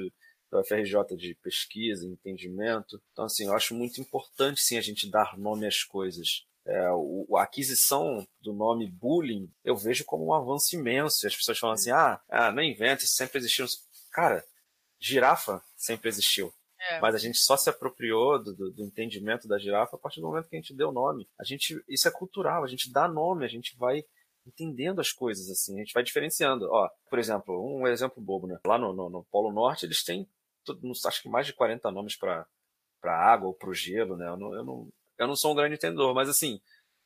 da UFRJ de pesquisa, entendimento. Então, assim, eu acho muito importante, sim, a gente dar nome às coisas. É, o, a aquisição do nome bullying eu vejo como um avanço imenso. As pessoas falam assim: ah, ah não inventa, sempre existiu. Cara, girafa sempre existiu. É. Mas a gente só se apropriou do, do, do entendimento da girafa a partir do momento que a gente deu nome. A gente, isso é cultural, a gente dá nome, a gente vai entendendo as coisas assim, a gente vai diferenciando. Ó, por exemplo, um exemplo bobo, né? Lá no, no, no Polo Norte eles têm, tudo, acho que mais de 40 nomes para para água ou para o gelo, né? Eu não, eu, não, eu não sou um grande entendedor, mas assim,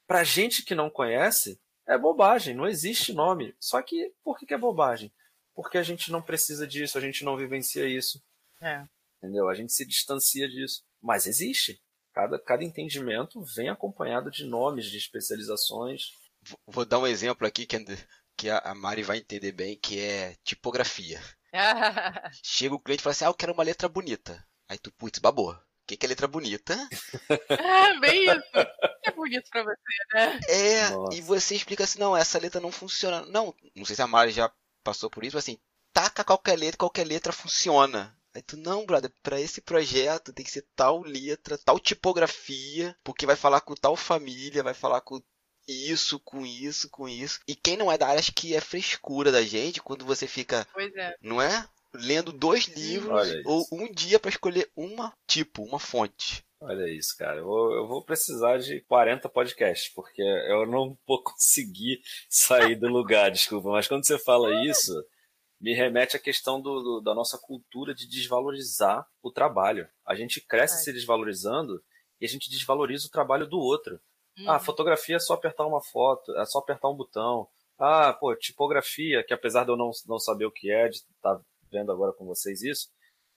pra gente que não conhece, é bobagem, não existe nome. Só que por que, que é bobagem? Porque a gente não precisa disso, a gente não vivencia isso É. entendeu? A gente se distancia disso. Mas existe. Cada, cada entendimento vem acompanhado de nomes, de especializações. Vou dar um exemplo aqui que é, que a Mari vai entender bem, que é tipografia. Chega o cliente e fala assim: Ah, eu quero uma letra bonita. Aí tu, putz, babou. O que, que é letra bonita? ah, bem isso. É bonito pra você, né? É, Nossa. e você explica assim: não, essa letra não funciona. Não, não sei se a Mari já passou por isso, mas assim, taca qualquer letra, qualquer letra funciona. Aí tu, não, brother, pra esse projeto tem que ser tal letra, tal tipografia, porque vai falar com tal família, vai falar com isso, com isso, com isso. E quem não é da área, acho que é frescura da gente quando você fica. Pois é. Não é? Lendo dois livros ou um dia para escolher uma tipo, uma fonte. Olha isso, cara. Eu vou, eu vou, precisar de 40 podcasts, porque eu não vou conseguir sair do lugar, desculpa. Mas quando você fala isso, me remete à questão do, do, da nossa cultura de desvalorizar o trabalho. A gente cresce é. se desvalorizando e a gente desvaloriza o trabalho do outro. Ah, uhum. Ah, fotografia é só apertar uma foto, é só apertar um botão. Ah, pô, tipografia, que apesar de eu não, não saber o que é, de estar tá vendo agora com vocês isso,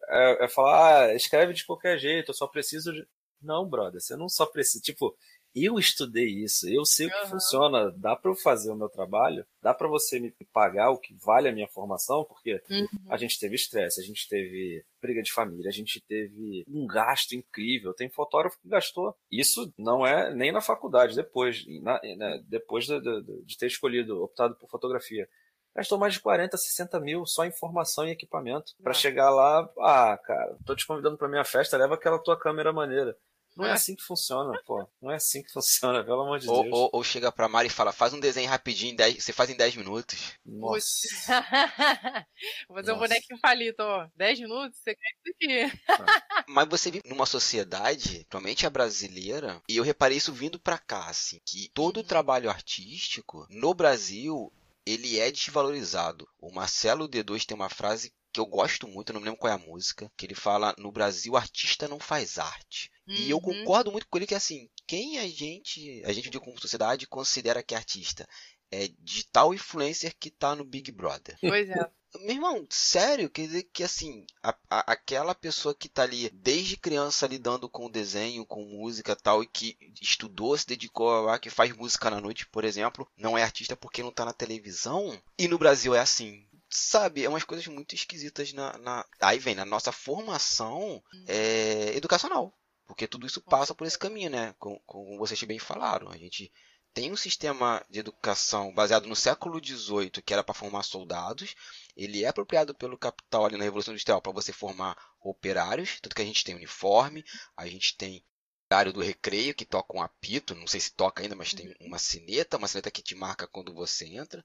é, é falar, ah, escreve de qualquer jeito, eu só preciso de. Não, brother, você não só precisa. Tipo, eu estudei isso, eu sei o que funciona, dá para eu fazer o meu trabalho, dá para você me pagar o que vale a minha formação, porque uhum. a gente teve estresse, a gente teve briga de família, a gente teve um gasto incrível. Tem fotógrafo que gastou. Isso não é nem na faculdade, depois, na, né, depois de, de, de ter escolhido, optado por fotografia gastou mais de 40, 60 mil só em formação e equipamento. para chegar lá, ah, cara, tô te convidando pra minha festa, leva aquela tua câmera maneira. Não é. é assim que funciona, pô. Não é assim que funciona, pelo amor de ou, Deus. Ou, ou, chega pra Mari e fala, faz um desenho rapidinho, dez, você faz em 10 minutos. Nossa. Vou fazer Nossa. um bonequinho palito, ó. 10 minutos, você quer isso aqui. Ah. Mas você vive numa sociedade, provavelmente a brasileira, e eu reparei isso vindo pra cá, assim, que todo o uhum. trabalho artístico no Brasil ele é desvalorizado. O Marcelo D2 tem uma frase que eu gosto muito, não me lembro qual é a música, que ele fala: no Brasil, artista não faz arte. Uhum. E eu uhum. concordo muito com ele que assim, quem a gente, a gente como sociedade considera que é artista? É digital influencer que tá no Big Brother. Pois é. Meu irmão, sério, quer dizer que assim, a, a, aquela pessoa que tá ali desde criança lidando com desenho, com música tal, e que estudou, se dedicou a que faz música na noite, por exemplo, não é artista porque não tá na televisão. E no Brasil é assim sabe, é umas coisas muito esquisitas na, na... Aí vem, na nossa formação é, educacional. Porque tudo isso passa por esse caminho, né? Como, como vocês bem falaram. A gente tem um sistema de educação baseado no século XVIII que era para formar soldados. Ele é apropriado pelo capital ali na Revolução Industrial para você formar operários. Tanto que a gente tem uniforme, a gente tem horário do recreio que toca um apito. Não sei se toca ainda, mas tem uma sineta. Uma sineta que te marca quando você entra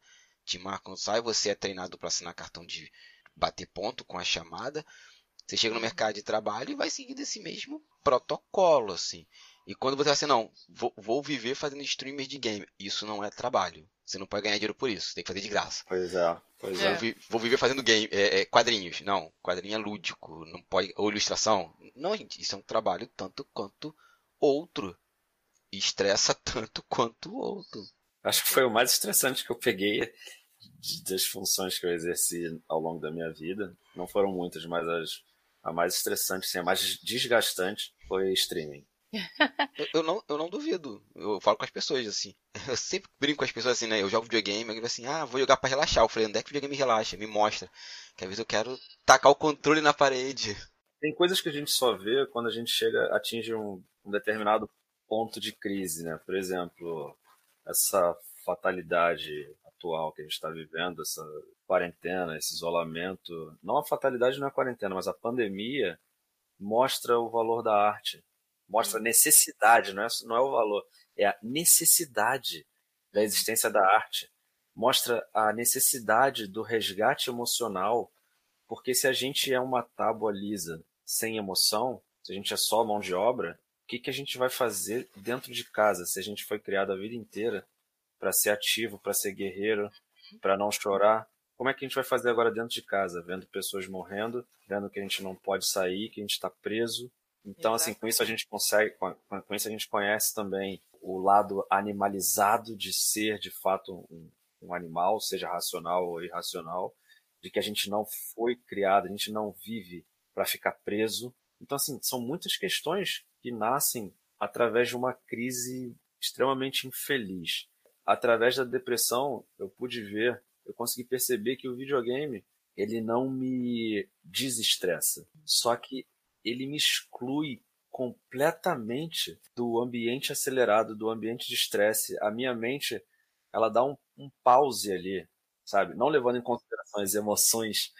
te marcam sai, você é treinado para assinar cartão de bater ponto com a chamada. Você chega no mercado de trabalho e vai seguindo esse mesmo protocolo, assim. E quando você assim, não, vou, vou viver fazendo streamers de game, isso não é trabalho. Você não pode ganhar dinheiro por isso, tem que fazer de graça. Pois é, pois é. Vou, vi, vou viver fazendo game, é, é, quadrinhos. Não, quadrinho é lúdico, não pode. Ou ilustração. Não, gente, isso é um trabalho tanto quanto outro. E estressa tanto quanto outro. Acho que foi o mais estressante que eu peguei das funções que eu exerci ao longo da minha vida. Não foram muitas, mas as, a mais estressante, assim, a mais desgastante foi streaming. eu, eu, não, eu não duvido. Eu falo com as pessoas assim. Eu sempre brinco com as pessoas assim, né? Eu jogo videogame, eu assim, ah, vou jogar para relaxar. Eu falei, onde é que o videogame relaxa? Me mostra. Que às vezes eu quero tacar o controle na parede. Tem coisas que a gente só vê quando a gente chega, atinge um, um determinado ponto de crise, né? Por exemplo, essa fatalidade atual que a gente está vivendo, essa quarentena, esse isolamento, não a fatalidade não é a quarentena, mas a pandemia mostra o valor da arte, mostra a necessidade, não é, não é o valor, é a necessidade da existência da arte, mostra a necessidade do resgate emocional, porque se a gente é uma tábua lisa, sem emoção, se a gente é só mão de obra, o que, que a gente vai fazer dentro de casa? Se a gente foi criado a vida inteira para ser ativo, para ser guerreiro, para não chorar. Como é que a gente vai fazer agora dentro de casa, vendo pessoas morrendo, vendo que a gente não pode sair, que a gente está preso? Então, assim, com isso a gente consegue, com isso a gente conhece também o lado animalizado de ser, de fato, um, um animal, seja racional ou irracional, de que a gente não foi criado, a gente não vive para ficar preso. Então, assim, são muitas questões que nascem através de uma crise extremamente infeliz através da depressão, eu pude ver eu consegui perceber que o videogame ele não me desestressa, só que ele me exclui completamente do ambiente acelerado, do ambiente de estresse. A minha mente, ela dá um, um pause ali, sabe? Não levando em consideração as emoções,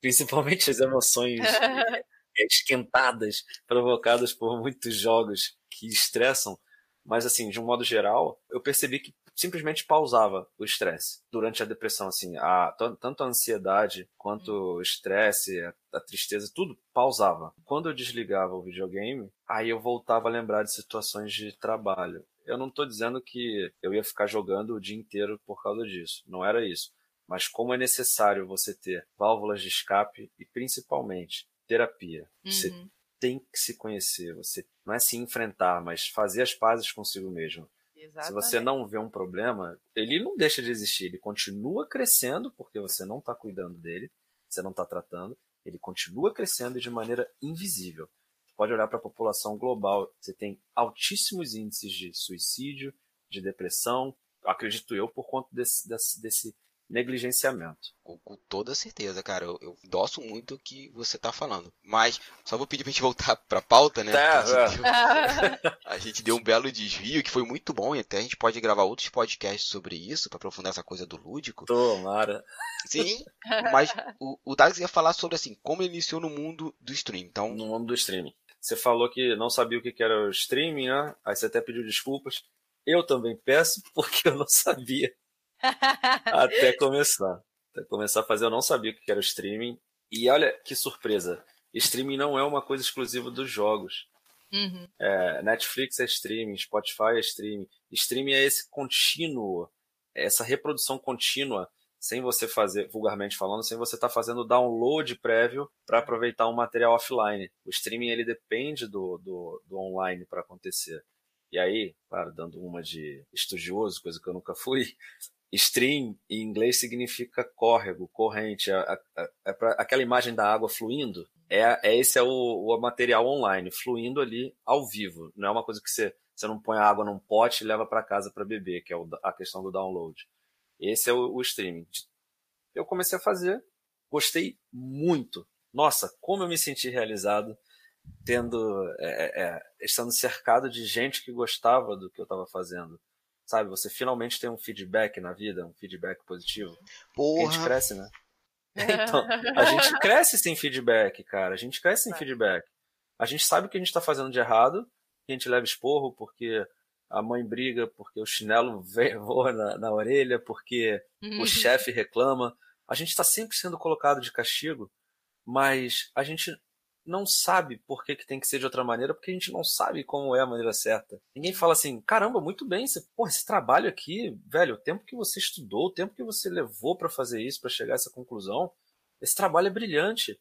principalmente as emoções esquentadas provocadas por muitos jogos que estressam, mas assim, de um modo geral, eu percebi que simplesmente pausava o estresse durante a depressão, assim, a, tanto a ansiedade quanto o estresse, a, a, tristeza, tudo pausava. Quando eu desligava o videogame, aí eu voltava a lembrar de situações de trabalho. Eu não estou dizendo que eu ia ficar jogando o dia inteiro por causa disso, não era isso. Mas como é necessário você ter válvulas de escape e principalmente terapia. Uhum. Você tem que se conhecer, você não é se enfrentar, mas fazer as pazes consigo mesmo. Exatamente. Se você não vê um problema, ele não deixa de existir, ele continua crescendo porque você não está cuidando dele, você não está tratando, ele continua crescendo de maneira invisível. Você pode olhar para a população global, você tem altíssimos índices de suicídio, de depressão, acredito eu, por conta desse, desse, desse negligenciamento. Com, com, toda certeza, cara. Eu, eu muito do que você está falando. Mas só vou pedir pra gente voltar pra pauta, né? Tá, a, gente deu, a, gente deu, um belo desvio que foi muito bom e até a gente pode gravar outros podcasts sobre isso para aprofundar essa coisa do lúdico. Tomara. Sim, mas o, o Dags ia falar sobre assim, como ele iniciou no mundo do streaming. Então... No mundo do streaming. Você falou que não sabia o que era o streaming, né? Aí você até pediu desculpas. Eu também peço porque eu não sabia. Até começar. Até começar a fazer, eu não sabia o que era o streaming. E olha que surpresa. Streaming não é uma coisa exclusiva dos jogos. Uhum. É, Netflix é streaming, Spotify é streaming. Streaming é esse contínuo, essa reprodução contínua, sem você fazer, vulgarmente falando, sem você estar tá fazendo download prévio para aproveitar um material offline. O streaming ele depende do, do, do online para acontecer. E aí, claro, dando uma de estudioso, coisa que eu nunca fui, Stream em inglês significa córrego, corrente, a, a, a, aquela imagem da água fluindo. É, é esse é o, o, material online, fluindo ali ao vivo. Não é uma coisa que você, você não põe a água num pote e leva para casa para beber, que é o, a questão do download. Esse é o, o streaming. Eu comecei a fazer, gostei muito. Nossa, como eu me senti realizado tendo é, é, é estando cercado de gente que gostava do que eu estava fazendo sabe? Você finalmente tem um feedback na vida, um feedback positivo. Porra. A gente cresce, né? Então, a gente cresce sem feedback, cara. A gente cresce sem feedback. A gente sabe o que a gente está fazendo de errado, que a gente leva esporro porque a mãe briga, porque o chinelo voa na, na orelha, porque o chefe reclama. A gente está sempre sendo colocado de castigo, mas a gente não sabe por que, que tem que ser de outra maneira, porque a gente não sabe como é a maneira certa. Ninguém fala assim, caramba, muito bem, você, porra, esse trabalho aqui, velho, o tempo que você estudou, o tempo que você levou para fazer isso, para chegar a essa conclusão, esse trabalho é brilhante.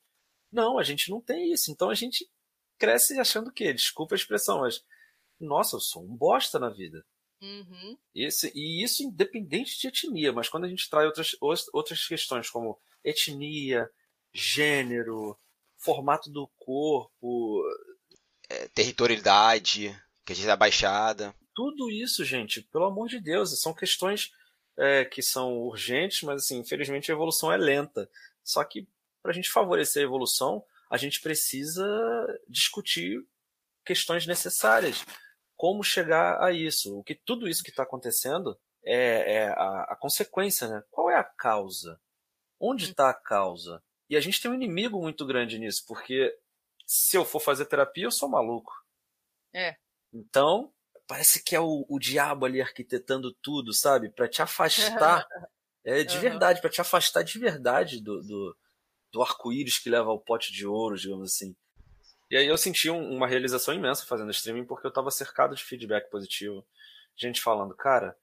Não, a gente não tem isso. Então a gente cresce achando que, desculpa a expressão, mas, nossa, eu sou um bosta na vida. Uhum. Esse, e isso independente de etnia, mas quando a gente traz outras, outras questões como etnia, gênero, formato do corpo, é, territorialidade, que a gente é baixada. Tudo isso, gente, pelo amor de Deus, são questões é, que são urgentes, mas assim, infelizmente a evolução é lenta. Só que para a gente favorecer a evolução, a gente precisa discutir questões necessárias. Como chegar a isso? O que tudo isso que está acontecendo é, é a, a, consequência, né? Qual é a causa? Onde está a causa? E a gente tem um inimigo muito grande nisso, porque se eu for fazer terapia, eu sou maluco. É. Então, parece que é o, o diabo ali arquitetando tudo, sabe? para te afastar. é, de uhum. verdade, para te afastar de verdade do, do, do arco-íris que leva ao pote de ouro, digamos assim. E aí eu senti um, uma realização imensa fazendo streaming, porque eu estava cercado de feedback positivo. Gente falando, cara,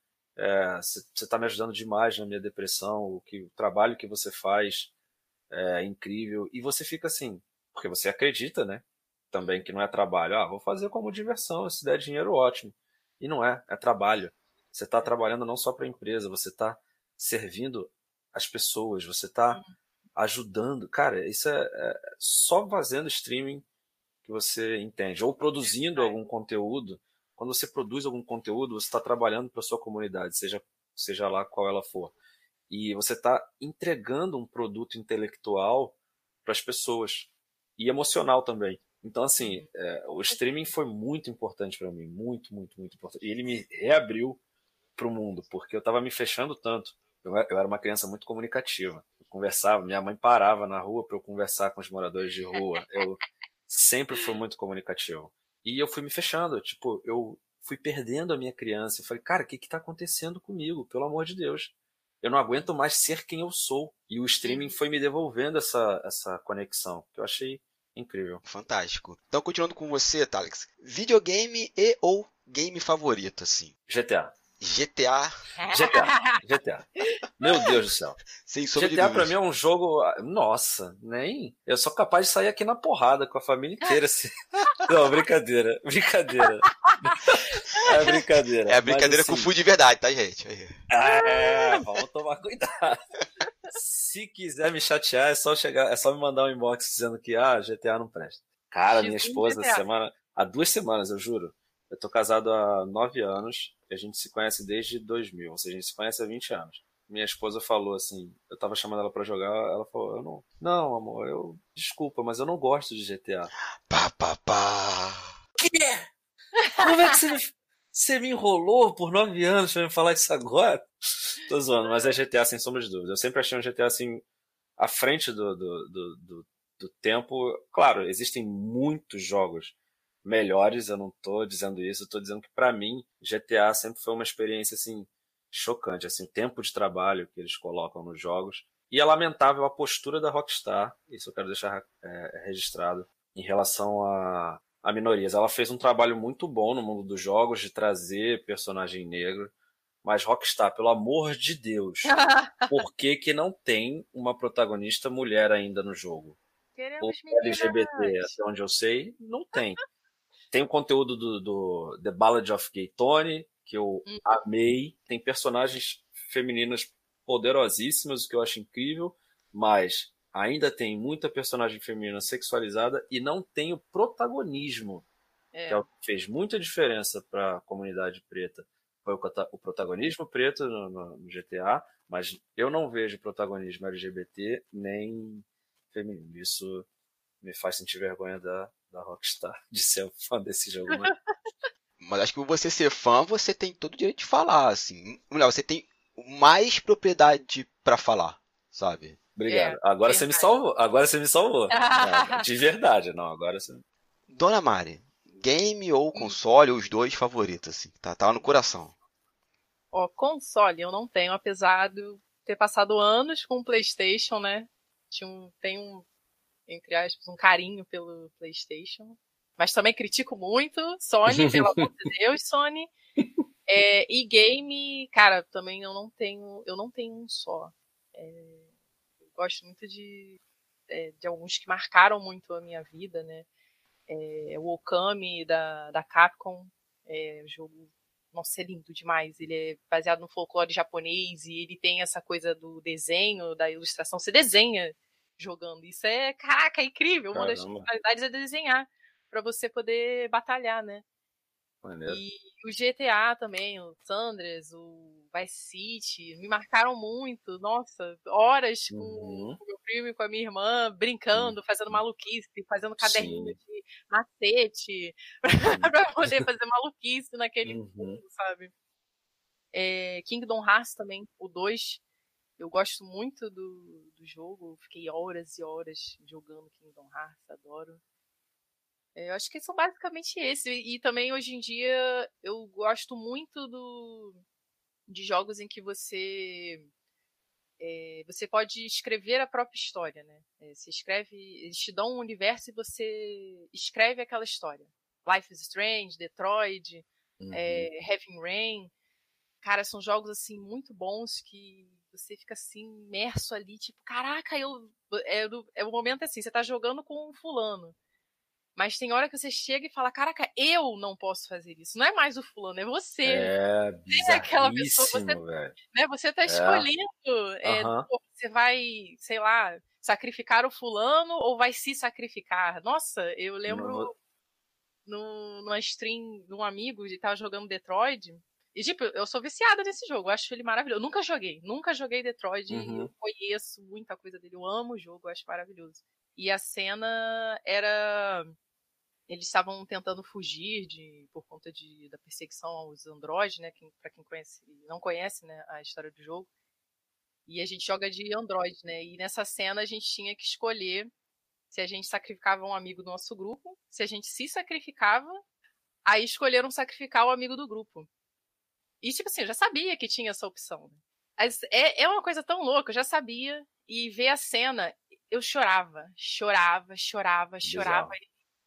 você é, está me ajudando demais na minha depressão, o, que, o trabalho que você faz é incrível. E você fica assim, porque você acredita, né? Também que não é trabalho. Ah, vou fazer como diversão, se der dinheiro, ótimo. E não é, é trabalho. Você está trabalhando não só para a empresa, você está servindo as pessoas, você está ajudando. Cara, isso é, é, só fazendo streaming que você entende. Ou produzindo algum conteúdo. Quando você produz algum conteúdo, você está trabalhando para sua comunidade, seja, seja lá qual ela for. E você está entregando um produto intelectual para as pessoas e emocional também. Então, assim, uhum. é, o streaming foi muito importante para mim, muito, muito, muito importante. E ele me reabriu para o mundo, porque eu estava me fechando tanto. Eu, eu, era uma criança muito comunicativa. Eu conversava, minha mãe parava na rua para eu conversar com os moradores de rua. Eu sempre fui muito comunicativo. E eu fui me fechando, tipo, eu fui perdendo a minha criança. Eu falei, cara, o que está acontecendo comigo? Pelo amor de Deus eu não aguento mais ser quem eu sou. E o streaming foi me devolvendo essa, essa conexão, que eu achei incrível. Fantástico. Então, continuando com você, Talix. Videogame e ou game favorito, assim? GTA. GTA. GTA. GTA. Meu Deus do céu. Sem GTA pra mim é um jogo. Nossa, nem. Eu sou capaz de sair aqui na porrada com a família inteira. Assim. Não, brincadeira. Brincadeira. É brincadeira. É brincadeira Mas, assim, com de verdade, tá, gente? É, vamos tomar cuidado. Se quiser me chatear, é só chegar, é só me mandar um inbox dizendo que ah, GTA não presta. Cara, minha esposa, semana, há duas semanas, eu juro. Eu tô casado há nove anos e a gente se conhece desde 2000, ou seja, a gente se conhece há 20 anos. Minha esposa falou assim, eu tava chamando ela para jogar, ela falou, eu não, não, amor, eu, desculpa, mas eu não gosto de GTA. Pá, pá, pá. Que? Como é que você me, você me enrolou por nove anos pra me falar isso agora? Tô zoando, mas é GTA sem sombra de dúvida. Eu sempre achei um GTA assim, à frente do, do, do, do, do tempo. Claro, existem muitos jogos melhores, eu não tô dizendo isso, eu tô dizendo que para mim GTA sempre foi uma experiência assim chocante, assim, o tempo de trabalho que eles colocam nos jogos. E é lamentável a postura da Rockstar, isso eu quero deixar é, registrado, em relação a, a minorias. Ela fez um trabalho muito bom no mundo dos jogos de trazer personagem negro, mas Rockstar, pelo amor de Deus, por que, que não tem uma protagonista mulher ainda no jogo? Queremos Ou LGBT, até onde eu sei, não tem. Tem o conteúdo do, do The Ballad of Gay Tony, que eu hum. amei. Tem personagens femininas poderosíssimas, o que eu acho incrível, mas ainda tem muita personagem feminina sexualizada e não tem o protagonismo, é. que é o que fez muita diferença para a comunidade preta. Foi o, o protagonismo preto no, no, no, GTA, mas eu não vejo protagonismo LGBT nem feminino. Isso me faz sentir vergonha da, da Rockstar de ser fã desse jogo. Né? Mas acho que você ser fã, você tem todo o direito de falar, assim. Melhor, você tem mais propriedade para falar, sabe? Obrigado. É, agora verdade. você me salvou. Agora você me salvou. de verdade, não. Agora você. Dona Mari, game ou console, os dois favoritos, assim. Tá, tá no coração. Ó, console eu não tenho, apesar de ter passado anos com o PlayStation, né? Tinha um, tem um, entre aspas, um carinho pelo PlayStation. Mas também critico muito. Sony, pelo amor de Deus, Sony. É, e game, cara, também eu não tenho, eu não tenho um só. É, gosto muito de, é, de alguns que marcaram muito a minha vida, né? É, o Okami da, da Capcom, é um jogo, nossa, é lindo demais. Ele é baseado no folclore japonês e ele tem essa coisa do desenho, da ilustração. Você desenha jogando. Isso é, caraca, é incrível. Caramba. Uma das funcionalidades é desenhar para você poder batalhar, né? Maneiro. E o GTA também, o Sanders, o Vice City, me marcaram muito. Nossa, horas com, uhum. o meu primo e com a minha irmã, brincando, uhum. fazendo maluquice, fazendo caderninho Sim. de macete, pra poder fazer maluquice naquele uhum. mundo, sabe? É, Kingdom Hearts também, o 2. Eu gosto muito do, do jogo, fiquei horas e horas jogando Kingdom Hearts, adoro. Eu acho que são basicamente esses. E, também hoje em dia eu gosto muito do, de jogos em que você é, você pode escrever a própria história, né? É, você escreve, eles te dão um universo e você escreve aquela história. Life is Strange, Detroit, uhum. é, Heaven Rain, cara, são jogos assim muito bons que você fica assim imerso ali, tipo, caraca, eu é, é o momento assim, você tá jogando com um fulano. Mas tem hora que você chega e fala, caraca, eu não posso fazer isso. Não é mais o fulano, é você. É, é aquela pessoa, você, né, você tá é. escolhendo. É. É, você vai, sei lá, sacrificar o fulano ou vai se sacrificar. Nossa, eu lembro no, numa stream de um amigo de estar jogando Detroit. E, tipo, eu sou viciada nesse jogo, eu acho ele maravilhoso. Eu nunca joguei, nunca joguei Detroit, uhum. eu conheço muita coisa dele, eu amo o jogo, eu acho maravilhoso. E a cena era. Eles estavam tentando fugir de, por conta de, da perseguição aos androides, né? Pra quem conhece, não conhece né, a história do jogo. E a gente joga de Android, né? E nessa cena a gente tinha que escolher se a gente sacrificava um amigo do nosso grupo, se a gente se sacrificava, aí escolheram sacrificar o amigo do grupo. E, tipo assim, eu já sabia que tinha essa opção. Mas é, é uma coisa tão louca, eu já sabia. E ver a cena, eu chorava, chorava, chorava, chorava.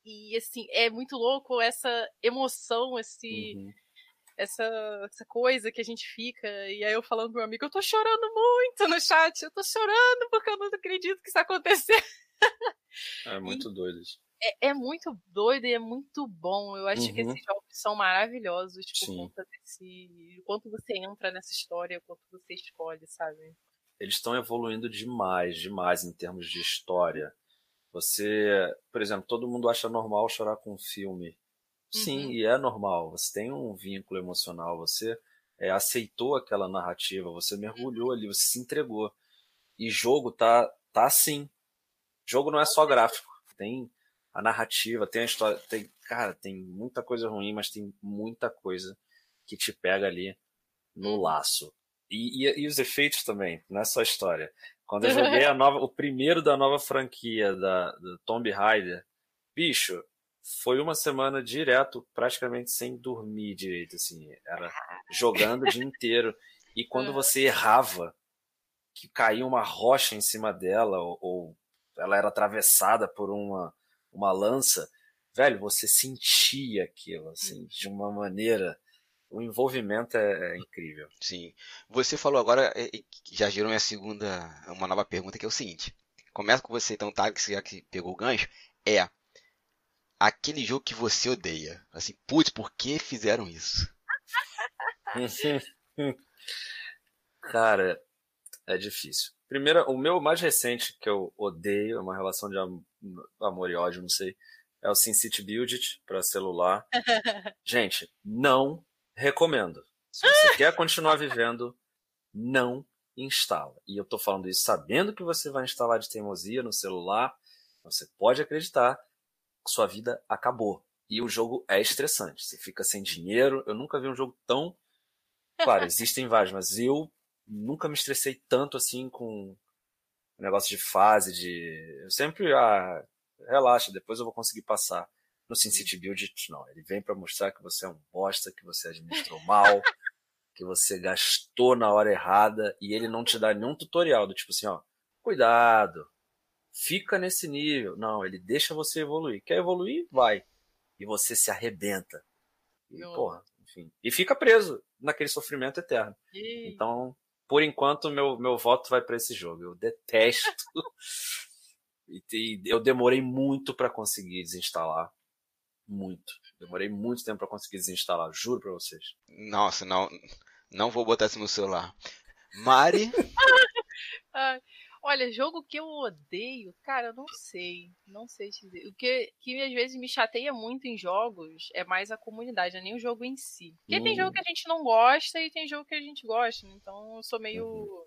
E, assim, é muito louco essa emoção, esse. Uhum essa, essa coisa que a gente fica. E aí eu falando pro meu amigo, eu tô chorando muito no chat, eu tô chorando porque eu não acredito que isso aconteceu. É muito e, doido isso. É, é, muito doido e é muito bom. Eu acho uhum. que esses jogos são maravilhosos por Sim. conta desse. Quanto você entra nessa história, quanto você escolhe, sabe? Eles estão evoluindo demais, demais em termos de história. Você, por exemplo, todo mundo acha normal chorar com um filme. Sim, uhum. e é normal. Você tem um vínculo emocional, você é, aceitou aquela narrativa, você mergulhou ali, você se entregou. E jogo tá, tá assim. Jogo não é só gráfico, tem a narrativa, tem a história, tem, cara, tem muita coisa ruim, mas tem muita coisa que te pega ali no uhum. laço. E, e, e os efeitos também, não é só história. Quando eu joguei a nova, o primeiro da nova franquia da, do Tomb Raider, bicho, foi uma semana direto, praticamente sem dormir direito, assim, era jogando o dia inteiro. E quando você errava, que caía uma rocha em cima dela, ou, ou ela era atravessada por uma, uma lança, velho, você sentia aquilo, assim, de uma maneira. O envolvimento é, é incrível. Sim. Você falou agora, é, já gerou minha segunda, uma nova pergunta, que é o seguinte. Começa com você, então, tá, que você já que pegou o gancho. É, aquele jogo que você odeia. Assim, putz, por que fizeram isso? Cara, é difícil. Primeiro, o meu mais recente que eu odeio, é uma relação de amor e ódio, não sei, é o SimCity Build It para celular. Gente, não recomendo. Se você quer continuar vivendo, não instala. E eu tô falando isso sabendo que você vai instalar de teimosia no celular. Você pode acreditar sua vida acabou. E o jogo é estressante. Você fica sem dinheiro. Eu nunca vi um jogo tão. Claro, existem vários, mas eu nunca me estressei tanto assim com o negócio de fase, de. Eu sempre, ah, relaxa, depois eu vou conseguir passar. No SimCity Build, não. Ele vem para mostrar que você é um bosta, que você administrou mal, que você gastou na hora errada, e ele não te dá nenhum tutorial do tipo assim, ó, cuidado, fica nesse nível. Não, ele deixa você evoluir. Quer evoluir? Vai. E você se arrebenta. E, porra, enfim. E fica preso naquele sofrimento eterno. E... Então, por enquanto, meu, meu voto vai para esse jogo. Eu detesto. e, e, eu demorei muito para conseguir desinstalar. Muito. Demorei muito tempo para conseguir desinstalar, juro para vocês. Nossa, não, não vou botar isso no celular. Mari. Olha, jogo que eu odeio, cara, eu não sei. Não sei te dizer. O que, que às vezes me chateia muito em jogos é mais a comunidade, não é nem o jogo em si. Porque tem jogo que a gente não gosta e tem jogo que a gente gosta. Então eu sou meio uhum.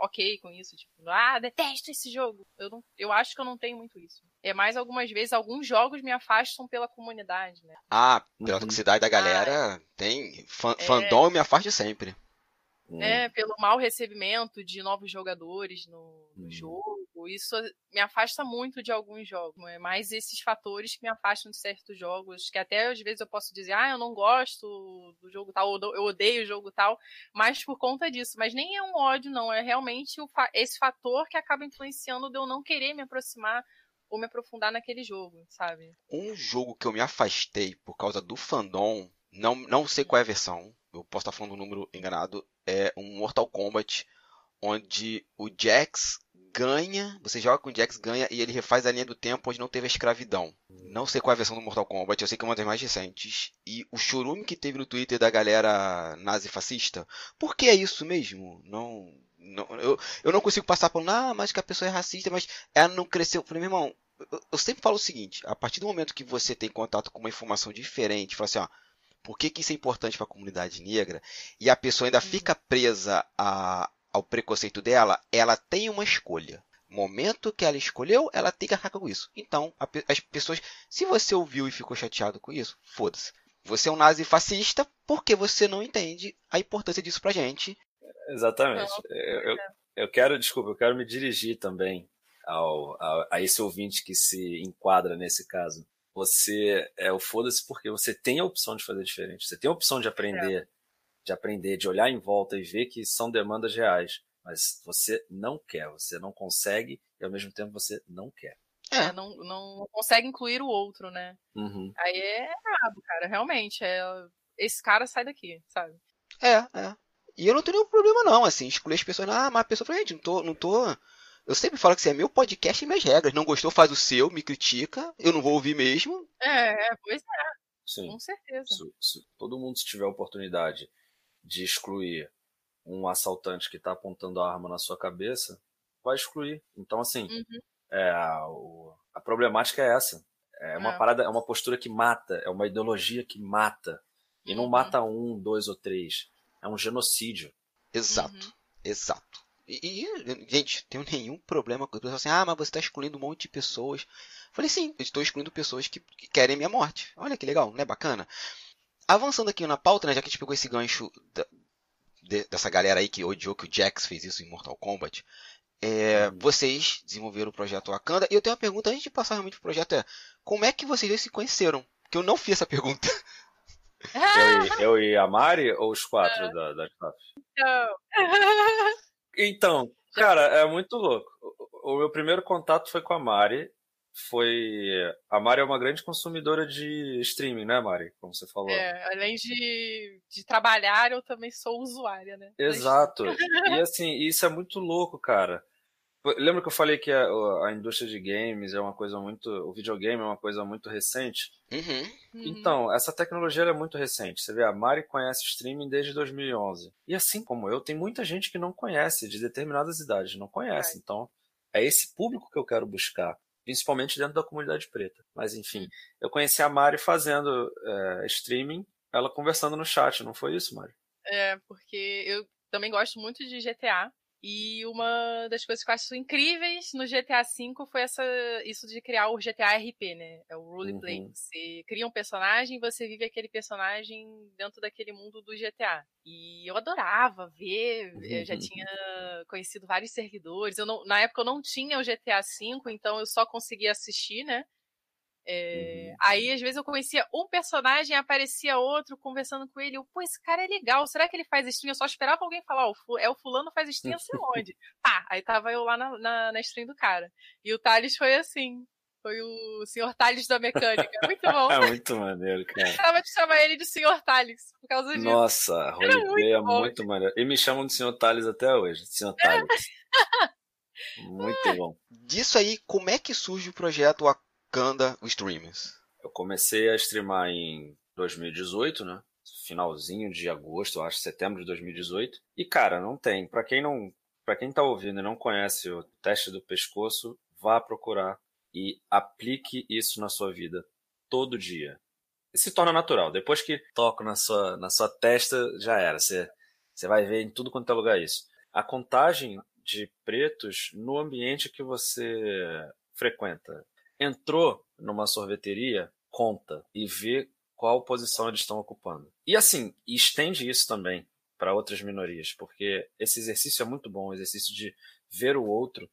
Ok com isso. Tipo, ah, detesto esse jogo. Eu, não, eu acho que eu não tenho muito isso. É mais algumas vezes, alguns jogos me afastam pela comunidade, né? Ah, pela toxicidade da galera, ah, tem. Fan, é... Fandom me afasta sempre né, pelo mau recebimento de novos jogadores no, no hum. jogo. Isso me afasta muito de alguns jogos. É mais esses fatores que me afastam de certos jogos, que até às vezes eu posso dizer, ah, eu não gosto do jogo tal, ou eu odeio o jogo tal, mas por conta disso. Mas nem é um ódio, não. É realmente esse fator que acaba influenciando de eu não querer me aproximar ou me aprofundar naquele jogo, sabe? Um jogo que eu me afastei por causa do fandom, não, não sei qual é a versão, eu posso estar falando um número enganado, é um Mortal Kombat onde o Jax ganha, você joga com o Jax, ganha e ele refaz a linha do tempo onde não teve a escravidão. Não sei qual é a versão do Mortal Kombat, eu sei que é uma das mais recentes. E o churume que teve no Twitter da galera nazi-fascista, por que é isso mesmo? Não, não eu, eu não consigo passar por, ah, mas que a pessoa é racista, mas ela não cresceu. Eu falei, meu irmão, eu, eu sempre falo o seguinte, a partir do momento que você tem contato com uma informação diferente, fala assim, ó, por que, que isso é importante para a comunidade negra, e a pessoa ainda uhum. fica presa a, ao preconceito dela, ela tem uma escolha. Momento que ela escolheu, ela tem que arcar com isso. Então, a, as pessoas, se você ouviu e ficou chateado com isso, foda-se. Você é um nazi fascista porque você não entende a importância disso pra gente. Exatamente. Eu, eu, eu quero, desculpa, eu quero me dirigir também ao, ao, a esse ouvinte que se enquadra nesse caso. Você é o foda-se porque você tem a opção de fazer diferente. Você tem a opção de aprender, é. De aprender, de olhar em volta e ver que são demandas reais. Mas você não quer, você não consegue e ao mesmo tempo você não quer. É, é não, não consegue incluir o outro, né? Uhum. Aí é errado, cara, realmente. É, esse cara sai daqui, sabe? É, é. E eu não tenho nenhum problema, não, assim, excluir as pessoas. Ah, mas a pessoa fala, gente, não tô, não tô. Eu sempre falo que assim, é meu podcast e minhas regras. Não gostou, faz o seu, me critica. Eu não vou ouvir mesmo. É, pois é. Sim. Com certeza. Se, se todo mundo tiver a oportunidade de excluir um assaltante que está apontando a arma na sua cabeça, vai excluir. Então, assim, uhum. é, a, o, a, problemática é essa. É uma é. parada, é uma postura que mata, é uma ideologia que mata. E não uhum. mata um, dois ou três. É um genocídio. Exato, uhum. exato. E, e, gente, tenho nenhum problema com as pessoas assim, ah, mas você está excluindo um monte de pessoas. Falei, sim, eu estou excluindo pessoas que, que, querem minha morte. Olha que legal, não é bacana? Avançando aqui na pauta, né, já que a gente pegou esse gancho da, de, dessa galera aí que odiou que o Jax fez isso em Mortal Kombat, é, uhum. vocês desenvolveram o projeto Wakanda. E eu tenho uma pergunta antes de passar realmente pro projeto: é como é que vocês dois se conheceram? Porque eu não fiz essa pergunta. Eu, eu e a Mari ou os quatro da, da staff? Então. então, cara, é muito louco. O, o meu primeiro contato foi com a Mari. Foi. A Mari é uma grande consumidora de streaming, né, Mari? Como você falou. É, além de, de trabalhar, eu também sou usuária, né? Exato. e assim, isso é muito louco, cara. Lembra que eu falei que a, a, indústria de games é uma coisa muito. O videogame é uma coisa muito recente? Uhum. Então, essa tecnologia é muito recente. Você vê, a Mari conhece streaming desde 2011. E assim como eu, tem muita gente que não conhece, de determinadas idades, não conhece. É. Então, é esse público que eu quero buscar, principalmente dentro da comunidade preta. Mas enfim, eu conheci a Mari fazendo é, streaming, ela conversando no chat, não foi isso, Mari? É, porque eu também gosto muito de GTA. E uma das coisas que eu acho incríveis no GTA V foi essa, isso de criar o GTA RP, né? É o roleplay. Uhum. Você cria um personagem e você vive aquele personagem dentro daquele mundo do GTA. E eu adorava ver, uhum. eu já tinha conhecido vários servidores. Eu não, na época eu não tinha o GTA V, então eu só conseguia assistir, né? É, uhum. Aí, às vezes, eu conhecia um personagem, aparecia outro conversando com ele. Eu, Pô, esse cara é legal. Será que ele faz stream? Eu só esperava alguém falar, ó, oh, é o fulano faz stream, sei onde. Pá, aí tava eu lá na, na, na stream do cara. E o Thales foi assim. Foi o senhor Thales da mecânica. Muito bom. é muito maneiro, cara. Tava de chamar ele de senhor Thales, por causa disso. Nossa, roleplay é muito maneiro. E me chamam de senhor Thales até hoje. Senhor Thales. muito bom. Disso aí, como é que surge o projeto Kanda Streams? Eu comecei a streamar em 2018, né? Finalzinho de agosto, acho, setembro de 2018. E cara, não tem. Para quem não, para quem tá ouvindo e não conhece o teste do pescoço, vá procurar e aplique isso na sua vida todo dia. Se torna natural. Depois que toco na sua, na sua testa, já era. Você, você vai ver em tudo quanto é lugar isso. A contagem de pretos no ambiente que você frequenta entrou numa sorveteria, conta e vê qual posição eles estão ocupando. E assim, estende isso também para outras minorias, porque esse exercício é muito bom, o exercício de ver o outro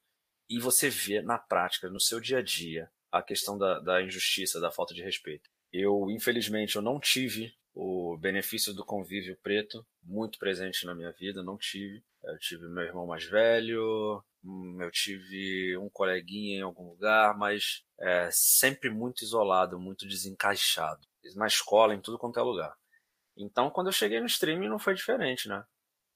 e você ver na prática, no seu dia a dia, a questão da, da injustiça, da falta de respeito. Eu, infelizmente, eu não tive o benefício do convívio preto muito presente na minha vida, não tive. Eu tive meu irmão mais velho, hum, eu tive um coleguinha em algum lugar, mas é, sempre muito isolado, muito desencaixado. Na escola, em tudo quanto é lugar. Então, quando eu cheguei no streaming, não foi diferente, né?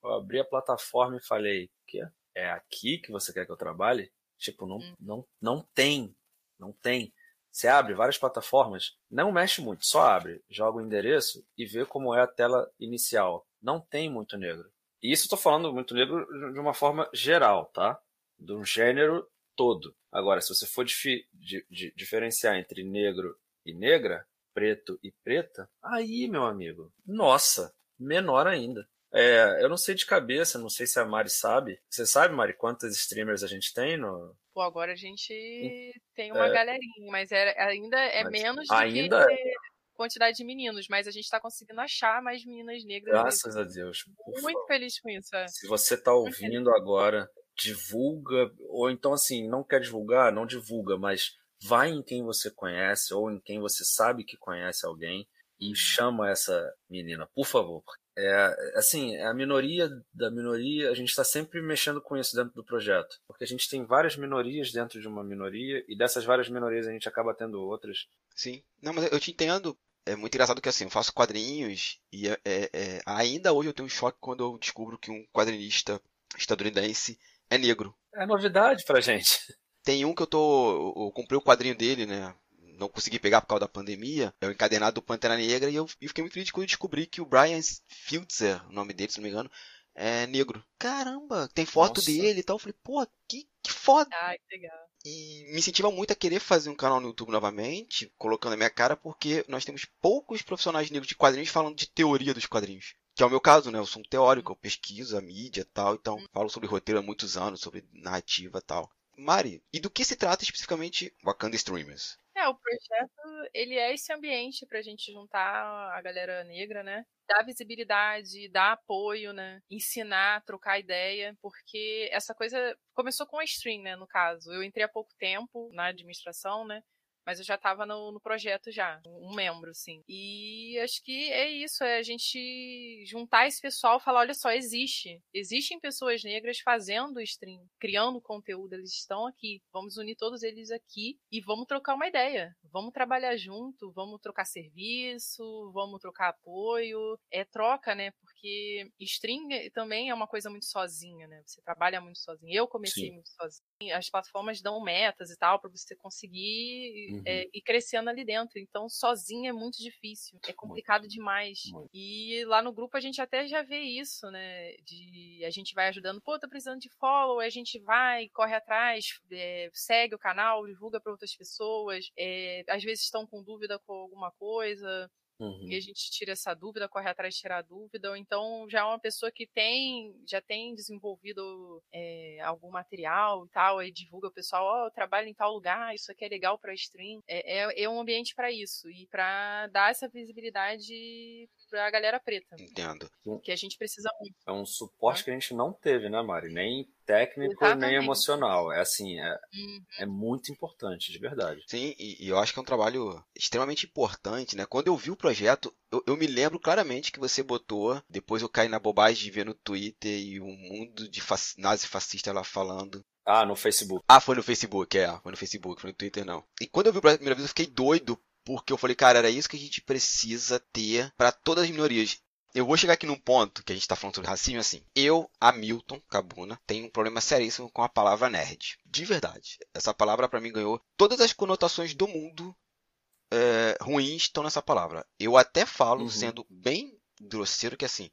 Eu abri a plataforma e falei, que é aqui que você quer que eu trabalhe? Tipo, não, hum. não, não tem, não tem. Você abre várias plataformas, não mexe muito, só abre, joga o endereço e vê como é a tela inicial. Não tem muito negro. E isso tô falando muito negro de uma forma geral, tá? De um gênero todo. Agora, se você for dif di di diferenciar entre negro e negra, preto e preta, aí, meu amigo, nossa, menor ainda. É, eu não sei de cabeça, não sei se a Mari sabe. Você sabe, Mari, quantas streamers a gente tem no. Pô, agora a gente tem uma é, galerinha, mas é, ainda é menos do ainda... que quantidade de meninos, mas a gente está conseguindo achar mais meninas negras. Graças a Deus. Muito feliz com isso. É. Se você está ouvindo agora, divulga, ou então assim, não quer divulgar, não divulga, mas vai em quem você conhece ou em quem você sabe que conhece alguém e uhum. chama essa menina, por favor. É, assim, a minoria da minoria, a gente está sempre mexendo com isso dentro do projeto, porque a gente tem várias minorias dentro de uma minoria e dessas várias minorias a gente acaba tendo outras. Sim, não, mas eu te entendo. É muito engraçado que assim, eu faço quadrinhos e é, é, é ainda hoje eu tenho um choque quando eu descubro que um quadrinista estadunidense é negro. É novidade pra gente. Tem um que eu tô. Eu comprei o quadrinho dele, né? Não consegui pegar por causa da pandemia. É o encadenado do Pantera Negra. E eu, eu fiquei muito feliz quando eu descobri que o Brian Fielder, o nome dele, se não me engano, é negro. Caramba, tem foto Nossa. dele e tal. Eu falei, pô, que, que foda. Ai, que legal. E me incentiva muito a querer fazer um canal no YouTube novamente, colocando a minha cara, porque nós temos poucos profissionais negros de quadrinhos falando de teoria dos quadrinhos. Que é o meu caso, né? Eu sou um teórico, eu pesquiso a mídia e tal, então hum. falo sobre roteiro há muitos anos, sobre narrativa e tal. Mari, e do que se trata especificamente Wakanda Streamers? É, o projeto, ele é esse ambiente pra gente juntar a galera negra, né? Dar visibilidade, dar apoio, né? Ensinar, trocar ideia, porque essa coisa começou com a stream, né, no caso. Eu entrei há pouco tempo na administração, né? Mas eu já estava no, no, projeto já, um membro, sim. E acho que é isso, é a gente juntar esse pessoal e falar, olha só, existe. Existem pessoas negras fazendo stream, criando conteúdo, eles estão aqui. Vamos unir todos eles aqui e vamos trocar uma ideia. Vamos trabalhar junto, vamos trocar serviço, vamos trocar apoio. É troca, né? Porque stream também é uma coisa muito sozinha, né? Você trabalha muito sozinho. Eu comecei Sim. muito sozinho. As plataformas dão metas e tal para você conseguir uhum. é, ir crescendo ali dentro. Então, sozinho é muito difícil. É complicado muito. demais. Muito. E lá no grupo a gente até já vê isso, né? De a gente vai ajudando, pô, tô precisando de follow, a gente vai, corre atrás, é, segue o canal, divulga para outras pessoas. É, às vezes estão com dúvida com alguma coisa. Uhum. E a gente tira essa dúvida, corre atrás de tirar a dúvida, ou então já é uma pessoa que tem, já tem desenvolvido é, algum material e tal, aí divulga o pessoal, ó, oh, eu trabalho em tal lugar, isso aqui é legal para stream. É, é, é um ambiente para isso, e para dar essa visibilidade pra galera preta. Entendo. Que a gente precisa muito. É um suporte que a gente não teve, né, Mari? Nem técnico, Exatamente. nem emocional. É assim, é, uhum. é muito importante, de verdade. Sim, e, e, eu acho que é um trabalho extremamente importante, né? Quando eu vi o projeto, eu, eu, me lembro claramente que você botou, depois eu caí na bobagem de ver no Twitter e um mundo de fac, nazi fascista lá falando. Ah, no Facebook. Ah, foi no Facebook, é, foi no Facebook, foi no Twitter não. E quando eu vi a primeira vez, eu fiquei doido porque eu falei, cara, era isso que a gente precisa ter para todas as minorias. Eu vou chegar aqui num ponto que a gente está falando sobre racismo assim. Eu, Hamilton Cabuna, tenho um problema seríssimo com a palavra nerd. De verdade. Essa palavra para mim ganhou todas as conotações do mundo é, ruins estão nessa palavra. Eu até falo, uhum. sendo bem grosseiro, que assim,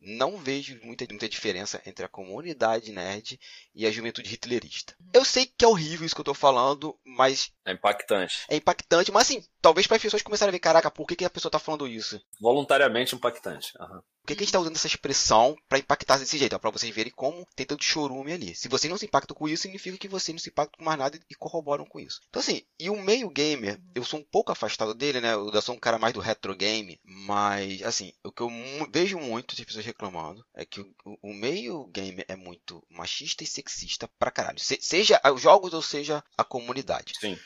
não vejo muita, muita diferença entre a comunidade nerd e a juventude hitlerista. Eu sei que é horrível isso que eu tô falando, mas. É impactante. É impactante, mas assim, talvez para as pessoas começarem a ver, caraca, por que, que a pessoa tá falando isso? Voluntariamente impactante. Uhum que, que a gente está usando essa expressão para impactar desse jeito? É para vocês verem como tem tanto chorume ali. Se vocês não se impactam com isso, significa que vocês não se impactam com mais nada e corroboram com isso. Então, assim, e o meio gamer, eu sou um pouco afastado dele, né? Eu sou um cara mais do retro game, mas, assim, o que eu vejo muito de pessoas reclamando é que o, o meio gamer é muito machista e sexista pra caralho. Se, seja os jogos ou seja a comunidade. Sim.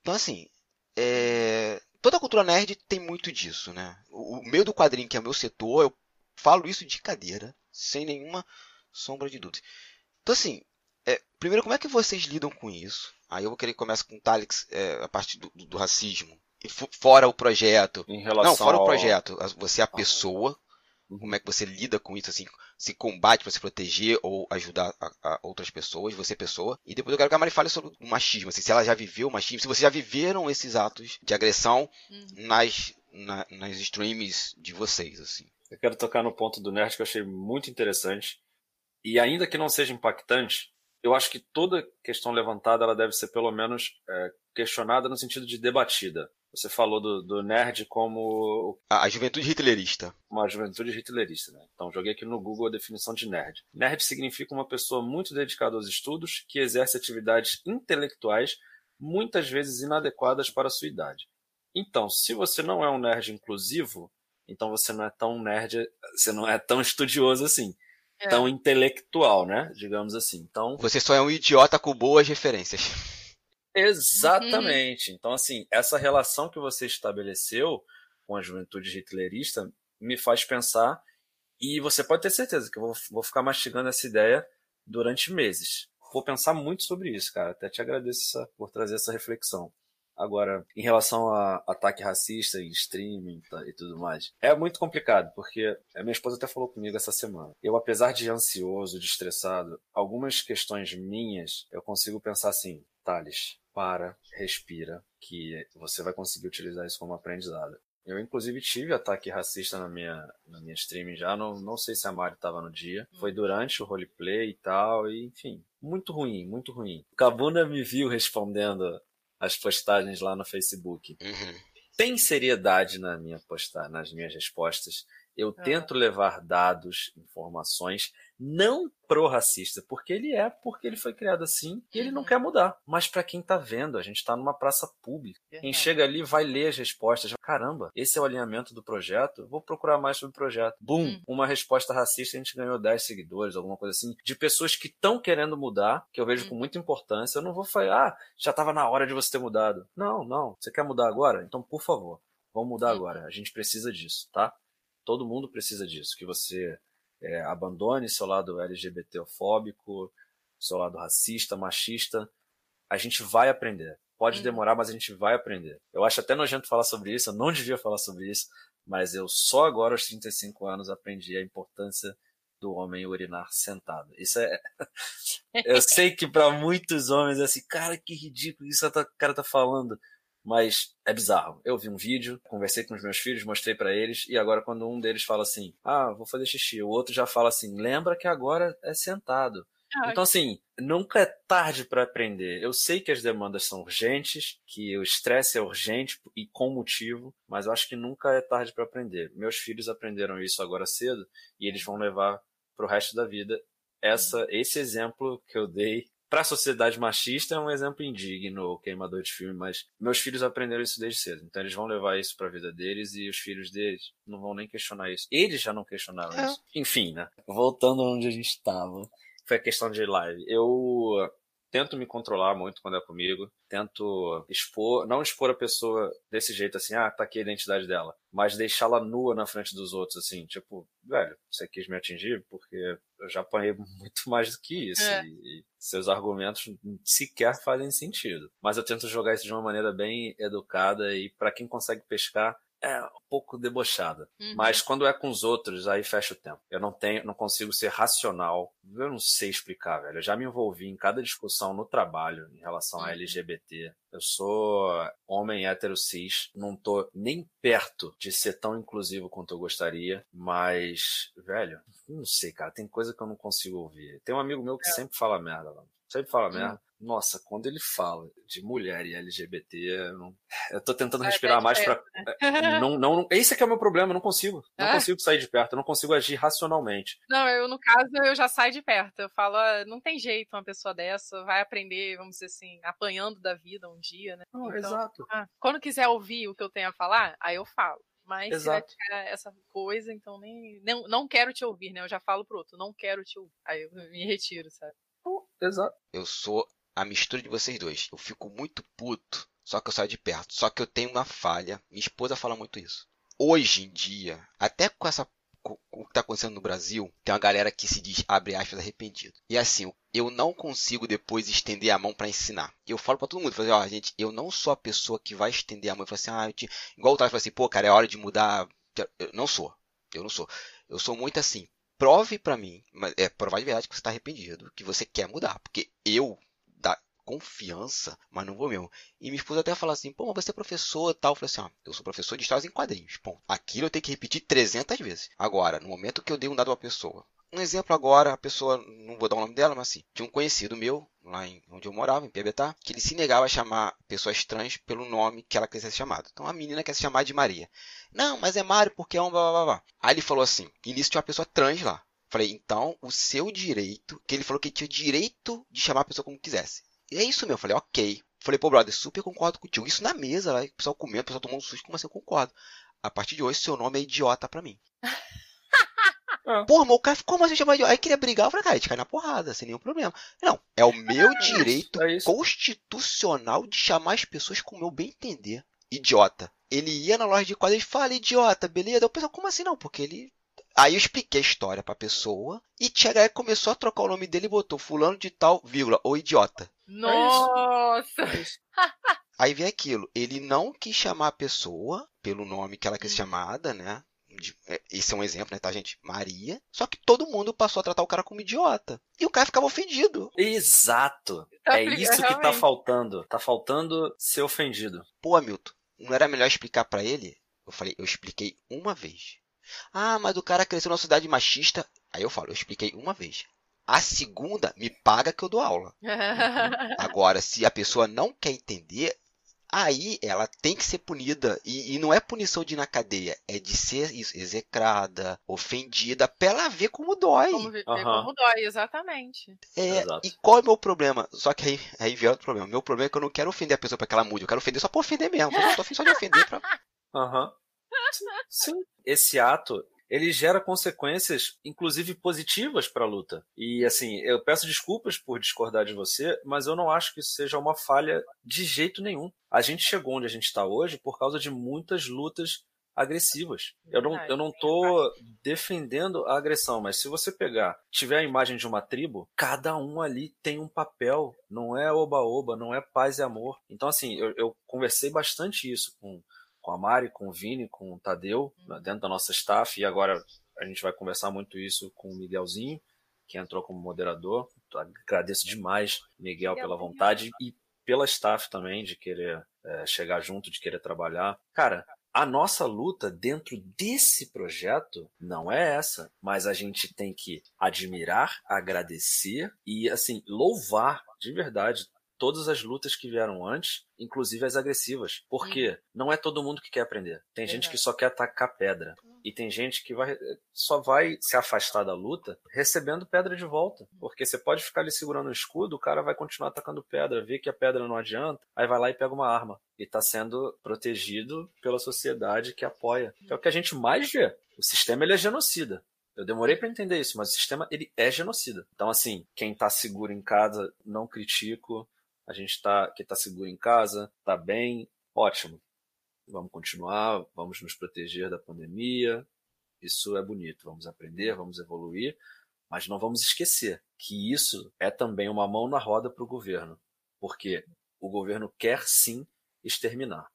Então, assim, é... toda a cultura nerd tem muito disso, né? O, o meio do quadrinho, que é o meu setor, eu falo isso de cadeira, sem nenhuma sombra de dúvida. Então, assim, é, primeiro, como é que vocês lidam com isso? Aí eu vou querer começar com o Talix, é, a parte do, do, racismo. E fora o projeto. Em relação Não, fora ao... o projeto. Você é a pessoa. Como é que você lida com isso, assim, se combate para se proteger ou ajudar a, a outras pessoas, você é pessoa. E depois eu quero que a Mari fale sobre o machismo, assim, se ela já viveu o machismo, se vocês já viveram esses atos de agressão uhum. nas, na, nas streams de vocês, assim. Eu quero tocar no ponto do nerd que eu achei muito interessante. E ainda que não seja impactante, eu acho que toda questão levantada ela deve ser pelo menos é, questionada no sentido de debatida. Você falou do, do nerd como. A, a, juventude hitlerista. Uma juventude hitlerista, né? Então, joguei aqui no Google a definição de nerd. Nerd significa uma pessoa muito dedicada aos estudos que exerce atividades intelectuais muitas vezes inadequadas para a sua idade. Então, se você não é um nerd inclusivo, então você não é tão nerd, você não é tão estudioso assim. É. Tão intelectual, né? Digamos assim. Então. Você só é um idiota com boas referências. Exatamente. Uhum. Então, assim, essa relação que você estabeleceu com a juventude hitlerista me faz pensar, e você pode ter certeza que eu vou, vou ficar mastigando essa ideia durante meses. Vou pensar muito sobre isso, cara. Até te agradeço essa, por trazer essa reflexão. Agora, em relação a ataque racista em streaming e tudo mais, é muito complicado, porque a minha esposa até falou comigo essa semana. Eu, apesar de ansioso, de estressado, algumas questões minhas, eu consigo pensar assim, Thales, para, respira, que você vai conseguir utilizar isso como aprendizado. Eu, inclusive, tive ataque racista na minha, na minha streaming já. Não, não sei se a Mari estava no dia. Foi durante o roleplay e tal. E, enfim, muito ruim, muito ruim. O Kabuna me viu respondendo as postagens lá no Facebook. Uhum. Tem seriedade na minha postar, nas minhas respostas. Eu ah. tento levar dados, informações, não pro-racista, porque ele é, porque ele foi criado assim e ele não uhum. quer mudar. Mas para quem tá vendo, a gente tá numa praça pública. Quem chega ali vai ler as respostas. Caramba, esse é o alinhamento do projeto? Vou procurar mais sobre o projeto. Bum, hum. uma resposta racista, a gente ganhou 10 seguidores, alguma coisa assim, de pessoas que estão querendo mudar, que eu vejo hum. com muita importância. Eu não vou falar, ah, já tava na hora de você ter mudado. Não, não. Você quer mudar agora? Então, por favor, vamos mudar agora. A gente precisa disso, tá? Todo mundo precisa disso. Que você é, abandone seu lado LGBTfóbico, seu lado racista, machista. A gente vai aprender. Pode uhum. demorar, mas a gente vai aprender. Eu acho até nojento falar sobre isso, eu não devia falar sobre isso, mas eu só agora, aos 35 anos, aprendi a importância do homem urinar sentado. Isso é. eu sei que para muitos homens é assim, cara, que ridículo isso que o cara tá falando mas é bizarro. Eu vi um vídeo, conversei com os meus filhos, mostrei para eles, e agora quando um deles fala assim, ah, vou fazer xixi, o outro já fala assim, lembra que agora é sentado. Ah, então, assim, nunca é tarde para aprender. Eu sei que as demandas são urgentes, que o estresse é urgente e com motivo, mas eu acho que nunca é tarde para aprender. Meus filhos aprenderam isso agora cedo e eles vão levar para o resto da vida essa, esse exemplo que eu dei para a sociedade machista é um exemplo indigno, o queimador de filme, mas meus filhos aprenderam isso desde cedo. Então eles vão levar isso para a vida deles e os filhos deles não vão nem questionar isso. Eles já não questionaram é. isso. Enfim, né? Voltando onde a gente estava, foi a questão de live. Eu tento me controlar muito quando é comigo, tento expor, não expor a pessoa desse jeito assim, ah, tá aqui a identidade dela, mas deixá-la nua na frente dos outros, assim, tipo, velho, você quis me atingir porque eu já apanhei muito mais do que isso, é. e, seus argumentos sequer fazem sentido. Mas eu tento jogar isso de uma maneira bem educada e para quem consegue pescar, é um pouco debochada. Uhum. Mas quando é com os outros, aí fecha o tempo. Eu não tenho, não consigo ser racional. Eu não sei explicar, velho. Eu já me envolvi em cada discussão no trabalho em relação uhum. a LGBT. Eu sou homem hétero cis, não tô nem perto de ser tão inclusivo quanto eu gostaria, mas, velho, não sei, cara, tem coisa que eu não consigo ouvir. Tem um amigo meu que é. sempre fala merda, mano. Sempre fala hum. Nossa, quando ele fala de mulher e LGBT, eu, não... eu tô tentando é, respirar mais para né? não, não, esse é que é o meu problema, eu não consigo. Não é? consigo sair de perto, eu não consigo agir racionalmente. Não, eu no caso eu já saio de perto. Eu falo, ah, não tem jeito uma pessoa dessa vai aprender, vamos dizer assim, apanhando da vida um dia, né? Não, então, exato. Ah, quando quiser ouvir o que eu tenho a falar, aí eu falo. Mas Exato. se vai essa coisa, então nem, não, não quero te ouvir, né? Eu já falo pro outro, não quero te ouvir. Aí eu me retiro, sabe? Exato. Eu sou a mistura de vocês dois. Eu fico muito puto, só que eu saio de perto. Só que eu tenho uma falha. Minha esposa fala muito isso. Hoje em dia, até com essa com o que está acontecendo no Brasil, tem uma galera que se diz, abre aspas, arrependido. E assim, eu não consigo depois estender a mão para ensinar. Eu falo para todo mundo, fazer, ó, gente, eu não sou a pessoa que vai estender a mão e falar assim, ah, te... igual o Tati fala assim, pô, cara, é hora de mudar. Eu não sou. Eu não sou. Eu sou muito assim. Prove para mim, é provar de verdade que você está arrependido, que você quer mudar, porque eu confiança, mas não vou mesmo. E minha esposa até fala assim, pô, mas você é professor e tal. Eu falei assim, ó, eu sou professor de histórias em quadrinhos, ponto. Aquilo eu tenho que repetir 300 vezes. Agora, no momento que eu dei um dado a uma pessoa, um exemplo agora, a pessoa, não vou dar o nome dela, mas assim, de um conhecido meu, lá em onde eu morava, em Piabetá, que ele se negava a chamar pessoas trans pelo nome que ela quisesse ser chamada. Então a menina quer se chamar de Maria. Não, mas é Mário porque é um blá blá blá. Aí ele falou assim: início tinha uma pessoa trans lá. Falei, então o seu direito, que ele falou que tinha direito de chamar a pessoa como quisesse. E é isso meu. Falei, ok. Falei, pô, brother, super concordo contigo. Isso na mesa, lá, o pessoal comendo, o pessoal tomando um susto, como assim eu concordo? A partir de hoje, seu nome é idiota pra mim. É. Porra, mas o cara, como assim chamar de idiota? Aí queria brigar, eu falei, cara, a gente cai na porrada, sem nenhum problema. Não, é o meu é direito é constitucional de chamar as pessoas com o meu bem entender. Idiota. Ele ia na loja de quadros e fala, idiota, beleza? Eu pensei, como assim não? Porque ele Aí eu expliquei a história pra pessoa e Tia começou a trocar o nome dele e botou fulano de tal, vírgula, ou idiota. Nossa! Aí vem aquilo, ele não quis chamar a pessoa pelo nome que ela quis hum. chamada, né? É, esse é um exemplo, né, tá, gente? Maria. Só que todo mundo passou a tratar o cara como idiota. E o cara ficava ofendido. Exato. Tá é isso que tá faltando. Tá faltando ser ofendido. Pô, Hamilton, não era melhor explicar para ele? Eu falei, eu expliquei uma vez. Ah, mas o cara cresceu numa cidade machista. Aí eu falo, eu expliquei uma vez. A segunda, me paga que eu dou aula. Agora, se a pessoa não quer entender, aí ela tem que ser punida. E, e, não é punição de ir na cadeia, é de ser isso, execrada, ofendida, pra ela ver como dói. Como, ver uhum. como dói, exatamente. É, e qual é o meu problema? Só que aí, aí vem outro problema. Meu problema é que eu não quero ofender a pessoa pra que ela mude. Eu quero ofender só pra ofender mesmo. Eu tô só de ofender pra. Aham. Uhum. Sim. Esse ato ele gera consequências, inclusive positivas para a luta. E assim, eu peço desculpas por discordar de você, mas eu não acho que isso seja uma falha de jeito nenhum. A gente chegou onde a gente está hoje por causa de muitas lutas agressivas. Eu não, eu não tô defendendo a agressão, mas se você pegar, tiver a imagem de uma tribo, cada um ali tem um papel, não é oba-oba, não é paz e amor. Então, assim, eu, eu conversei bastante isso com com a Mari, com o Vini, com o Tadeu, uhum. dentro da nossa staff, e agora a gente vai conversar muito isso com o Miguelzinho, que entrou como moderador. Agradeço demais, Miguel, pela vontade e pela staff também de querer é, chegar junto, de querer trabalhar. Cara, a nossa luta dentro desse projeto não é essa, mas a gente tem que admirar, agradecer e assim louvar de verdade todas as lutas que vieram antes, inclusive as agressivas. Porque uhum. não é todo mundo que quer aprender. Tem gente que só quer atacar pedra. Uhum. E tem gente que vai, só vai se afastar da luta recebendo pedra de volta. Porque você pode ficar ali segurando o escudo, o cara vai continuar atacando pedra, vê que a pedra não adianta, aí vai lá e pega uma arma. E está sendo protegido pela sociedade que apoia. É o que a gente mais vê. O sistema ele é genocida. Eu demorei para entender isso, mas o sistema ele é genocida. Então, assim, quem está seguro em casa, não critico a gente está que está seguro em casa, está bem, ótimo. Vamos continuar, vamos nos proteger da pandemia. Isso é bonito. Vamos aprender, vamos evoluir, mas não vamos esquecer que isso é também uma mão na roda para o governo, porque o governo quer sim exterminar.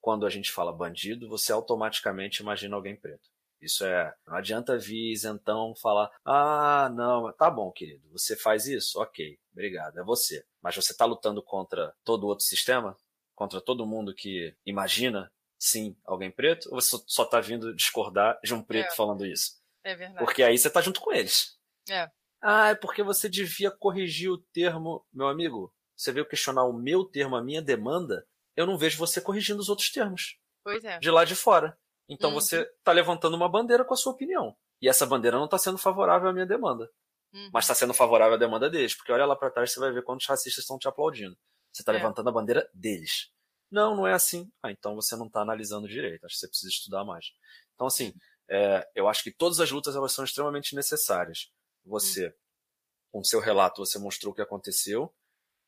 Quando a gente fala bandido, você automaticamente imagina alguém preto. Isso é. Não adianta vir então falar: ah, não, tá bom, querido, você faz isso? Ok, obrigado, é você. Mas você está lutando contra todo outro sistema? Contra todo mundo que imagina, sim, alguém preto? Ou você só está vindo discordar de um preto é. falando isso? É verdade. Porque aí você está junto com eles. É. Ah, é porque você devia corrigir o termo, meu amigo. Você veio questionar o meu termo, a minha demanda. Eu não vejo você corrigindo os outros termos. Pois é. De lá de fora. Então uhum. você está levantando uma bandeira com a sua opinião. E essa bandeira não está sendo favorável à minha demanda. Uhum. Mas está sendo favorável à demanda deles. Porque olha lá para trás, você vai ver quantos racistas estão te aplaudindo. Você está é. levantando a bandeira deles. Não, não é assim. Ah, então você não está analisando direito. Acho que você precisa estudar mais. Então, assim, é, eu acho que todas as lutas elas são extremamente necessárias. Você, uhum. com seu relato, você mostrou o que aconteceu.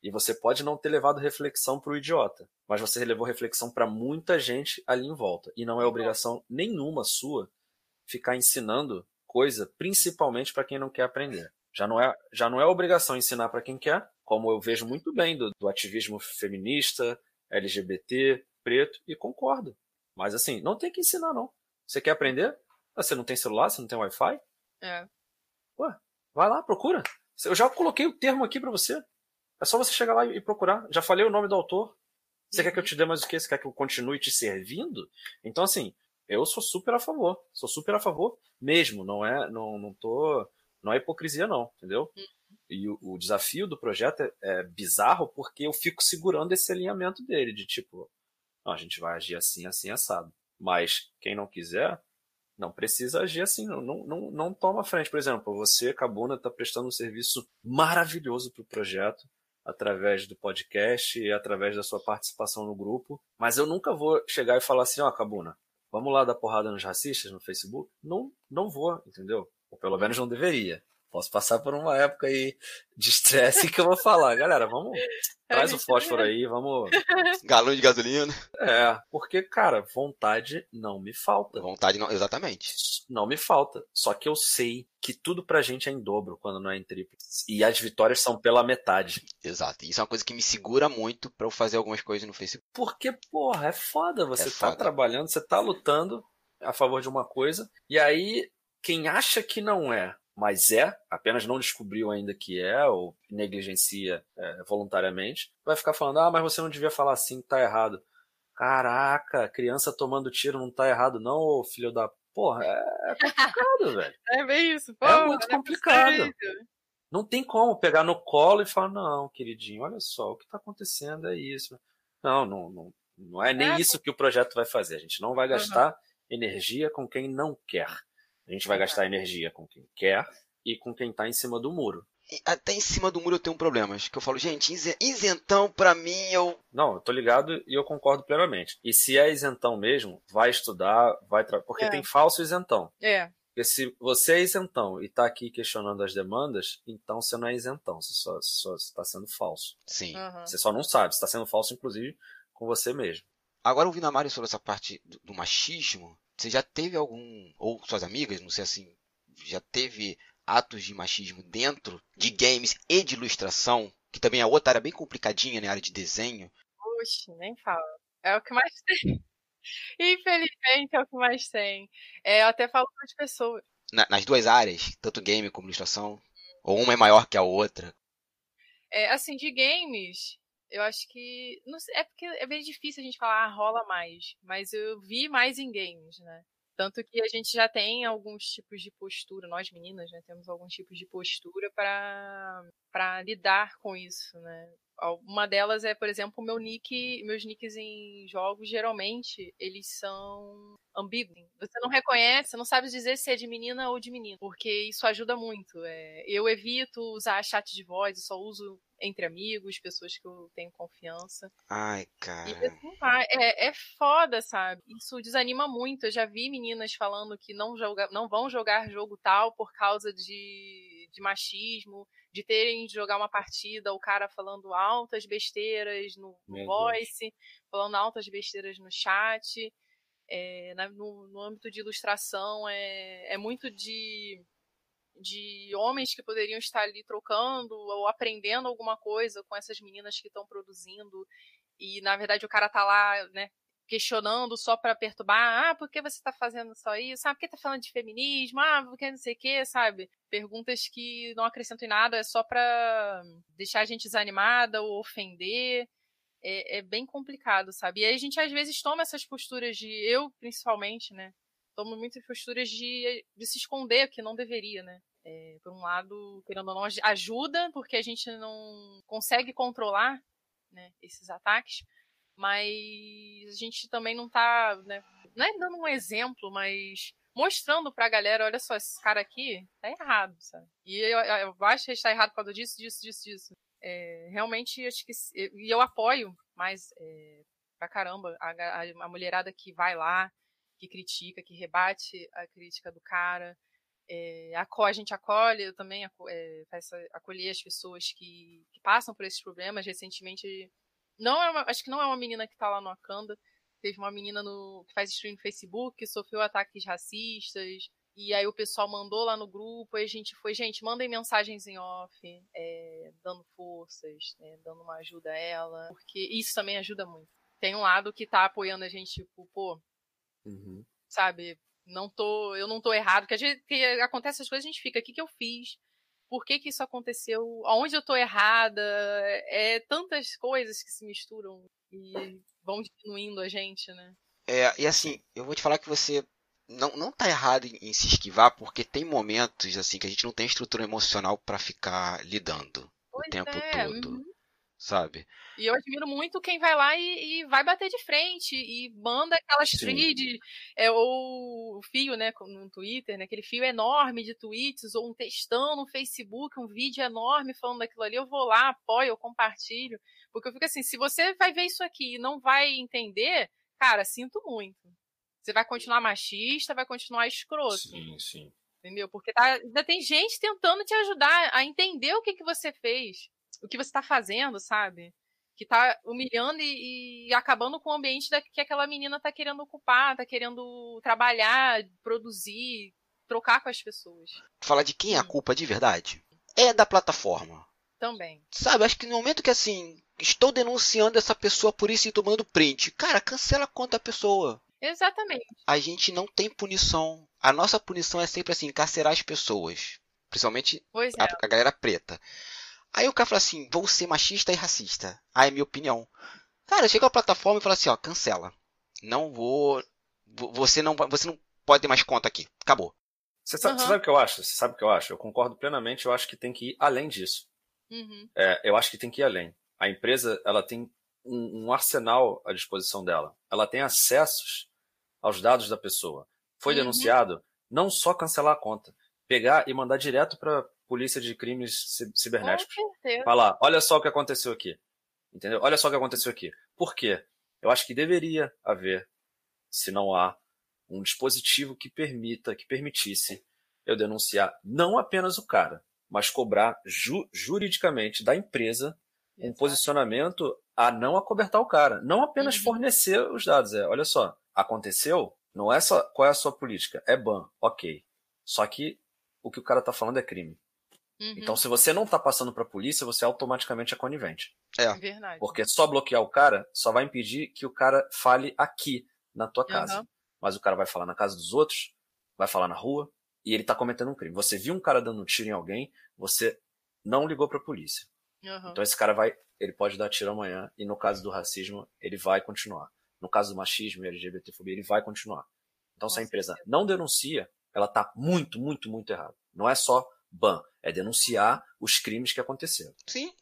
E você pode não ter levado reflexão para o idiota, mas você levou reflexão para muita gente ali em volta. E não é obrigação nenhuma sua ficar ensinando coisa, principalmente para quem não quer aprender. Já não é, já não é obrigação ensinar para quem quer, como eu vejo muito bem do, do ativismo feminista, LGBT, preto, e concordo. Mas assim, não tem que ensinar, não. Você quer aprender? Ah, você não tem celular, você não tem Wi-Fi? É. Ué, vai lá, procura. Eu já coloquei o termo aqui para você. É só você chegar lá e procurar. Já falei o nome do autor. Você uhum. quer que eu te dê mais o quê? Você quer que eu continue te servindo? Então, assim, eu sou super a favor. Sou super a favor mesmo. Não é, não, não tô, não é hipocrisia não, entendeu? Uhum. E o, o desafio do projeto é, é, bizarro porque eu fico segurando esse alinhamento dele, de tipo, não, a gente vai agir assim, assim, assado. Mas quem não quiser, não precisa agir assim, não, não, não, não toma frente. Por exemplo, você, Cabuna, está prestando um serviço maravilhoso para o projeto, através do podcast e através da sua participação no grupo. Mas eu nunca vou chegar e falar assim, ó, oh, Cabuna, vamos lá dar porrada nos racistas no Facebook? Não, não vou, entendeu? Ou pelo menos não deveria. Posso passar por uma época aí de estresse que eu vou falar, galera, vamos. Traz o fósforo aí, vamos. Galão de gasolina. É, porque, cara, vontade não me falta. Vontade não, exatamente. Não me falta. Só que eu sei que tudo pra gente é em dobro quando não é em triplo. E as vitórias são pela metade. Exato. Isso é uma coisa que me segura muito para eu fazer algumas coisas no Facebook. Porque, porra, é foda. Você é tá foda. trabalhando, você tá lutando a favor de uma coisa, e aí quem acha que não é mas é, apenas não descobriu ainda que é, ou negligencia é, voluntariamente, vai ficar falando, ah, mas você não devia falar assim, tá errado. Caraca, criança tomando tiro não tá errado, não, ô filho da. Porra, é, é complicado, velho. É bem isso, pô. É muito é complicado. Não tem como pegar no colo e falar, não, queridinho, olha só, o que tá acontecendo é isso. Não, não, não, não é nem é. isso que o projeto vai fazer. A gente não vai gastar uhum. energia com quem não quer. A gente vai gastar energia com quem quer e com quem está em cima do muro. Até em cima do muro eu tenho problemas. Que eu falo, gente, isentão pra mim eu. Não, eu tô ligado e eu concordo plenamente. E se é isentão mesmo, vai estudar, vai. Tra... Porque é. tem falso isentão. É. Porque se você é isentão e está aqui questionando as demandas, então você não é isentão, você só está sendo falso. Sim. Uhum. Você só não sabe, você está sendo falso, inclusive, com você mesmo. Agora, ouvindo a Mário sobre essa parte do, do machismo, você já teve algum, ou suas amigas, não sei assim, já teve atos de machismo dentro de games e de ilustração, que também é outra área bem complicadinha, né, área de desenho. Puxa, nem fala. É o que mais tem. Infelizmente é o que mais tem. É, eu até falo para as pessoas. Na, nas duas áreas, tanto game como ilustração? Ou uma é maior que a outra? É, assim, de games, eu acho que. Não sei, é porque é bem difícil a gente falar, ah, rola mais. Mas eu vi mais em games, né? Tanto que a gente já tem alguns tipos de postura, nós meninas, né? Temos alguns tipos de postura para lidar com isso, né? Uma delas é, por exemplo, meu nick, meus nicks em jogos, geralmente, eles são ambíguos. Você não reconhece, você não sabe dizer se é de menina ou de menino, porque isso ajuda muito. É, eu evito usar chat de voz, eu só uso entre amigos, pessoas que eu tenho confiança. Ai, cara. E assim vai. É, é foda, sabe? Isso desanima muito. Eu já vi meninas falando que não, joga, não vão jogar jogo tal por causa de, de machismo de terem de jogar uma partida, o cara falando altas besteiras no, no voice, falando altas besteiras no chat. É, na, no, no, âmbito de ilustração, é, é muito de, de homens que poderiam estar ali trocando ou aprendendo alguma coisa com essas meninas que estão produzindo. E, na verdade, o cara tá lá, né, questionando só para perturbar, ah, por que você está fazendo só isso? Ah, por que tá falando de feminismo? Ah, por que não sei o que, sabe? Perguntas que não acrescentam em nada, é só para deixar a gente desanimada ou ofender. É, é, bem complicado, sabe? E aí a gente às vezes toma essas posturas de, eu principalmente, né? Tomo muitas posturas de, de se esconder, que não deveria, né? É, por um lado, querendo ou não, ajuda, porque a gente não consegue controlar né, esses ataques, mas a gente também não tá, né, não é dando um exemplo, mas mostrando pra galera, olha só, esse cara aqui tá errado, sabe? E eu, eu acho que está errado por causa disso, disso, disso, disso. É, realmente, acho que. E eu apoio mais é, pra caramba a, a, a, mulherada que vai lá, que critica, que rebate a crítica do cara. É, a gente acolhe, eu também é, acolher as pessoas que, que passam por esses problemas. Recentemente não é uma, acho que não é uma menina que tá lá no Akanda. Teve uma menina no, que faz stream no Facebook que sofreu ataques racistas. E aí o pessoal mandou lá no grupo, e a gente foi, gente, mandem mensagens em off, é, dando forças, né, dando uma ajuda a ela, porque isso também ajuda muito. Tem um lado que tá apoiando a gente, tipo, pô, uhum. sabe, não tô, eu não tô errado, porque a gente, que acontece as coisas, a gente fica, o que que eu fiz? Por que, que isso aconteceu, aonde eu tô errada, é tantas coisas que se misturam e vão diminuindo a gente, né? É, e assim, eu vou te falar que você não, não tá errado em, em, se esquivar, porque tem momentos assim que a gente não tem estrutura emocional para ficar lidando pois o tempo é. todo. Uhum. Sabe? E eu admiro muito quem vai lá e, e vai bater de frente e manda aquelas threads, é, ou o fio, né, no Twitter, né, aquele fio enorme de tweets, ou um textão no Facebook, um vídeo enorme falando daquilo ali, eu vou lá, apoio, eu compartilho. Porque eu fico assim, se você vai ver isso aqui e não vai entender, cara, sinto muito. Você vai continuar machista, vai continuar escroto. Sim, sim. Entendeu? Porque tá, ainda tem gente tentando te ajudar a entender o que, que você fez, o que você está fazendo, sabe? Que tá humilhando e, e, acabando com o ambiente da, que aquela menina tá querendo ocupar, tá querendo trabalhar, produzir, trocar com as pessoas. Falar de quem é a culpa de verdade? É da plataforma. Também. Sabe, acho que no momento que assim, estou denunciando essa pessoa por isso e tomando print, cara, cancela a conta da pessoa. Exatamente. A gente não tem punição. A nossa punição é sempre assim, encarcerar as pessoas. Principalmente a, é. a, galera preta. Aí o cara fala assim, vou ser machista e racista. Ah, é minha opinião. Cara, chega a plataforma e fala assim, ó, cancela. Não vou. Você não, você não pode ter mais conta aqui. Acabou. Você sabe, uhum. você sabe o que eu acho? Você sabe o que eu acho? Eu concordo plenamente, eu acho que tem que ir além disso. Uhum. É, eu acho que tem que ir além. A empresa ela tem um, um, arsenal à disposição dela. Ela tem acessos aos dados da pessoa. Foi uhum. denunciado, não só cancelar a conta, pegar e mandar direto para polícia de crimes cibernéticos. Falar, olha só o que aconteceu aqui. Entendeu? Olha só o que aconteceu aqui. Por quê? Eu acho que deveria haver, se não há, um dispositivo que permita, que permitisse eu denunciar não apenas o cara, mas cobrar ju juridicamente da empresa um posicionamento a não acobertar o cara. Não apenas uhum. fornecer os dados. É, olha só, aconteceu, não é só qual é a sua política, é ban, ok. Só que o que o cara tá falando é crime. Uhum. Então, se você não tá passando pra polícia, você automaticamente é conivente. É. Verdade. Porque só bloquear o cara só vai impedir que o cara fale aqui, na tua casa. Uhum. Mas o cara vai falar na casa dos outros, vai falar na rua, e ele tá cometendo um crime. Você viu um cara dando um tiro em alguém, você não ligou pra polícia. Uhum. Então esse cara vai, ele pode dar tiro amanhã, e no caso do racismo, ele vai continuar. No caso do machismo e LGBTfobia, ele vai continuar. Então, se a empresa não denuncia, ela está muito, muito, muito errada. Não é só ban, é denunciar os crimes que aconteceram. Sim,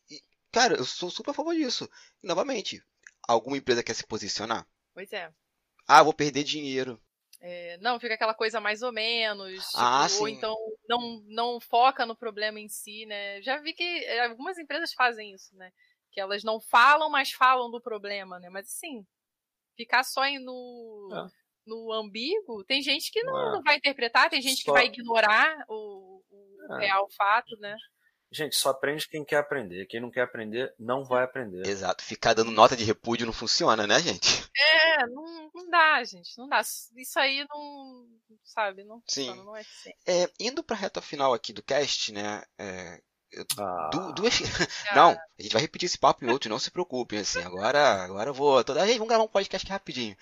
cara, eu sou super a favor disso. E, novamente, alguma empresa quer se posicionar? Pois é. Ah, vou perder dinheiro. É, não, fica aquela coisa mais ou menos. Tipo, ah, ou então não, não foca no problema em si, né? Já vi que é, algumas empresas fazem isso, né? Que elas não falam, mas falam do problema, né? Mas assim, ficar só no, é. no ambíguo, tem gente que não, é. não vai interpretar, tem gente só... que vai ignorar o é. real fato, né? Gente, só aprende quem quer aprender. Quem não quer aprender, não vai aprender. Exato. Ficar dando nota de repúdio não funciona, né, gente? É, não, não dá, gente. Não dá. Isso aí não. Sabe? Não Sim. funciona, não é assim. É, indo pra reta final aqui do cast, né? É, ah. Du, duas. Não, a gente vai repetir esse papo em outro, não se preocupem, assim. Agora, agora eu vou. Toda... vamos gravar um podcast aqui rapidinho.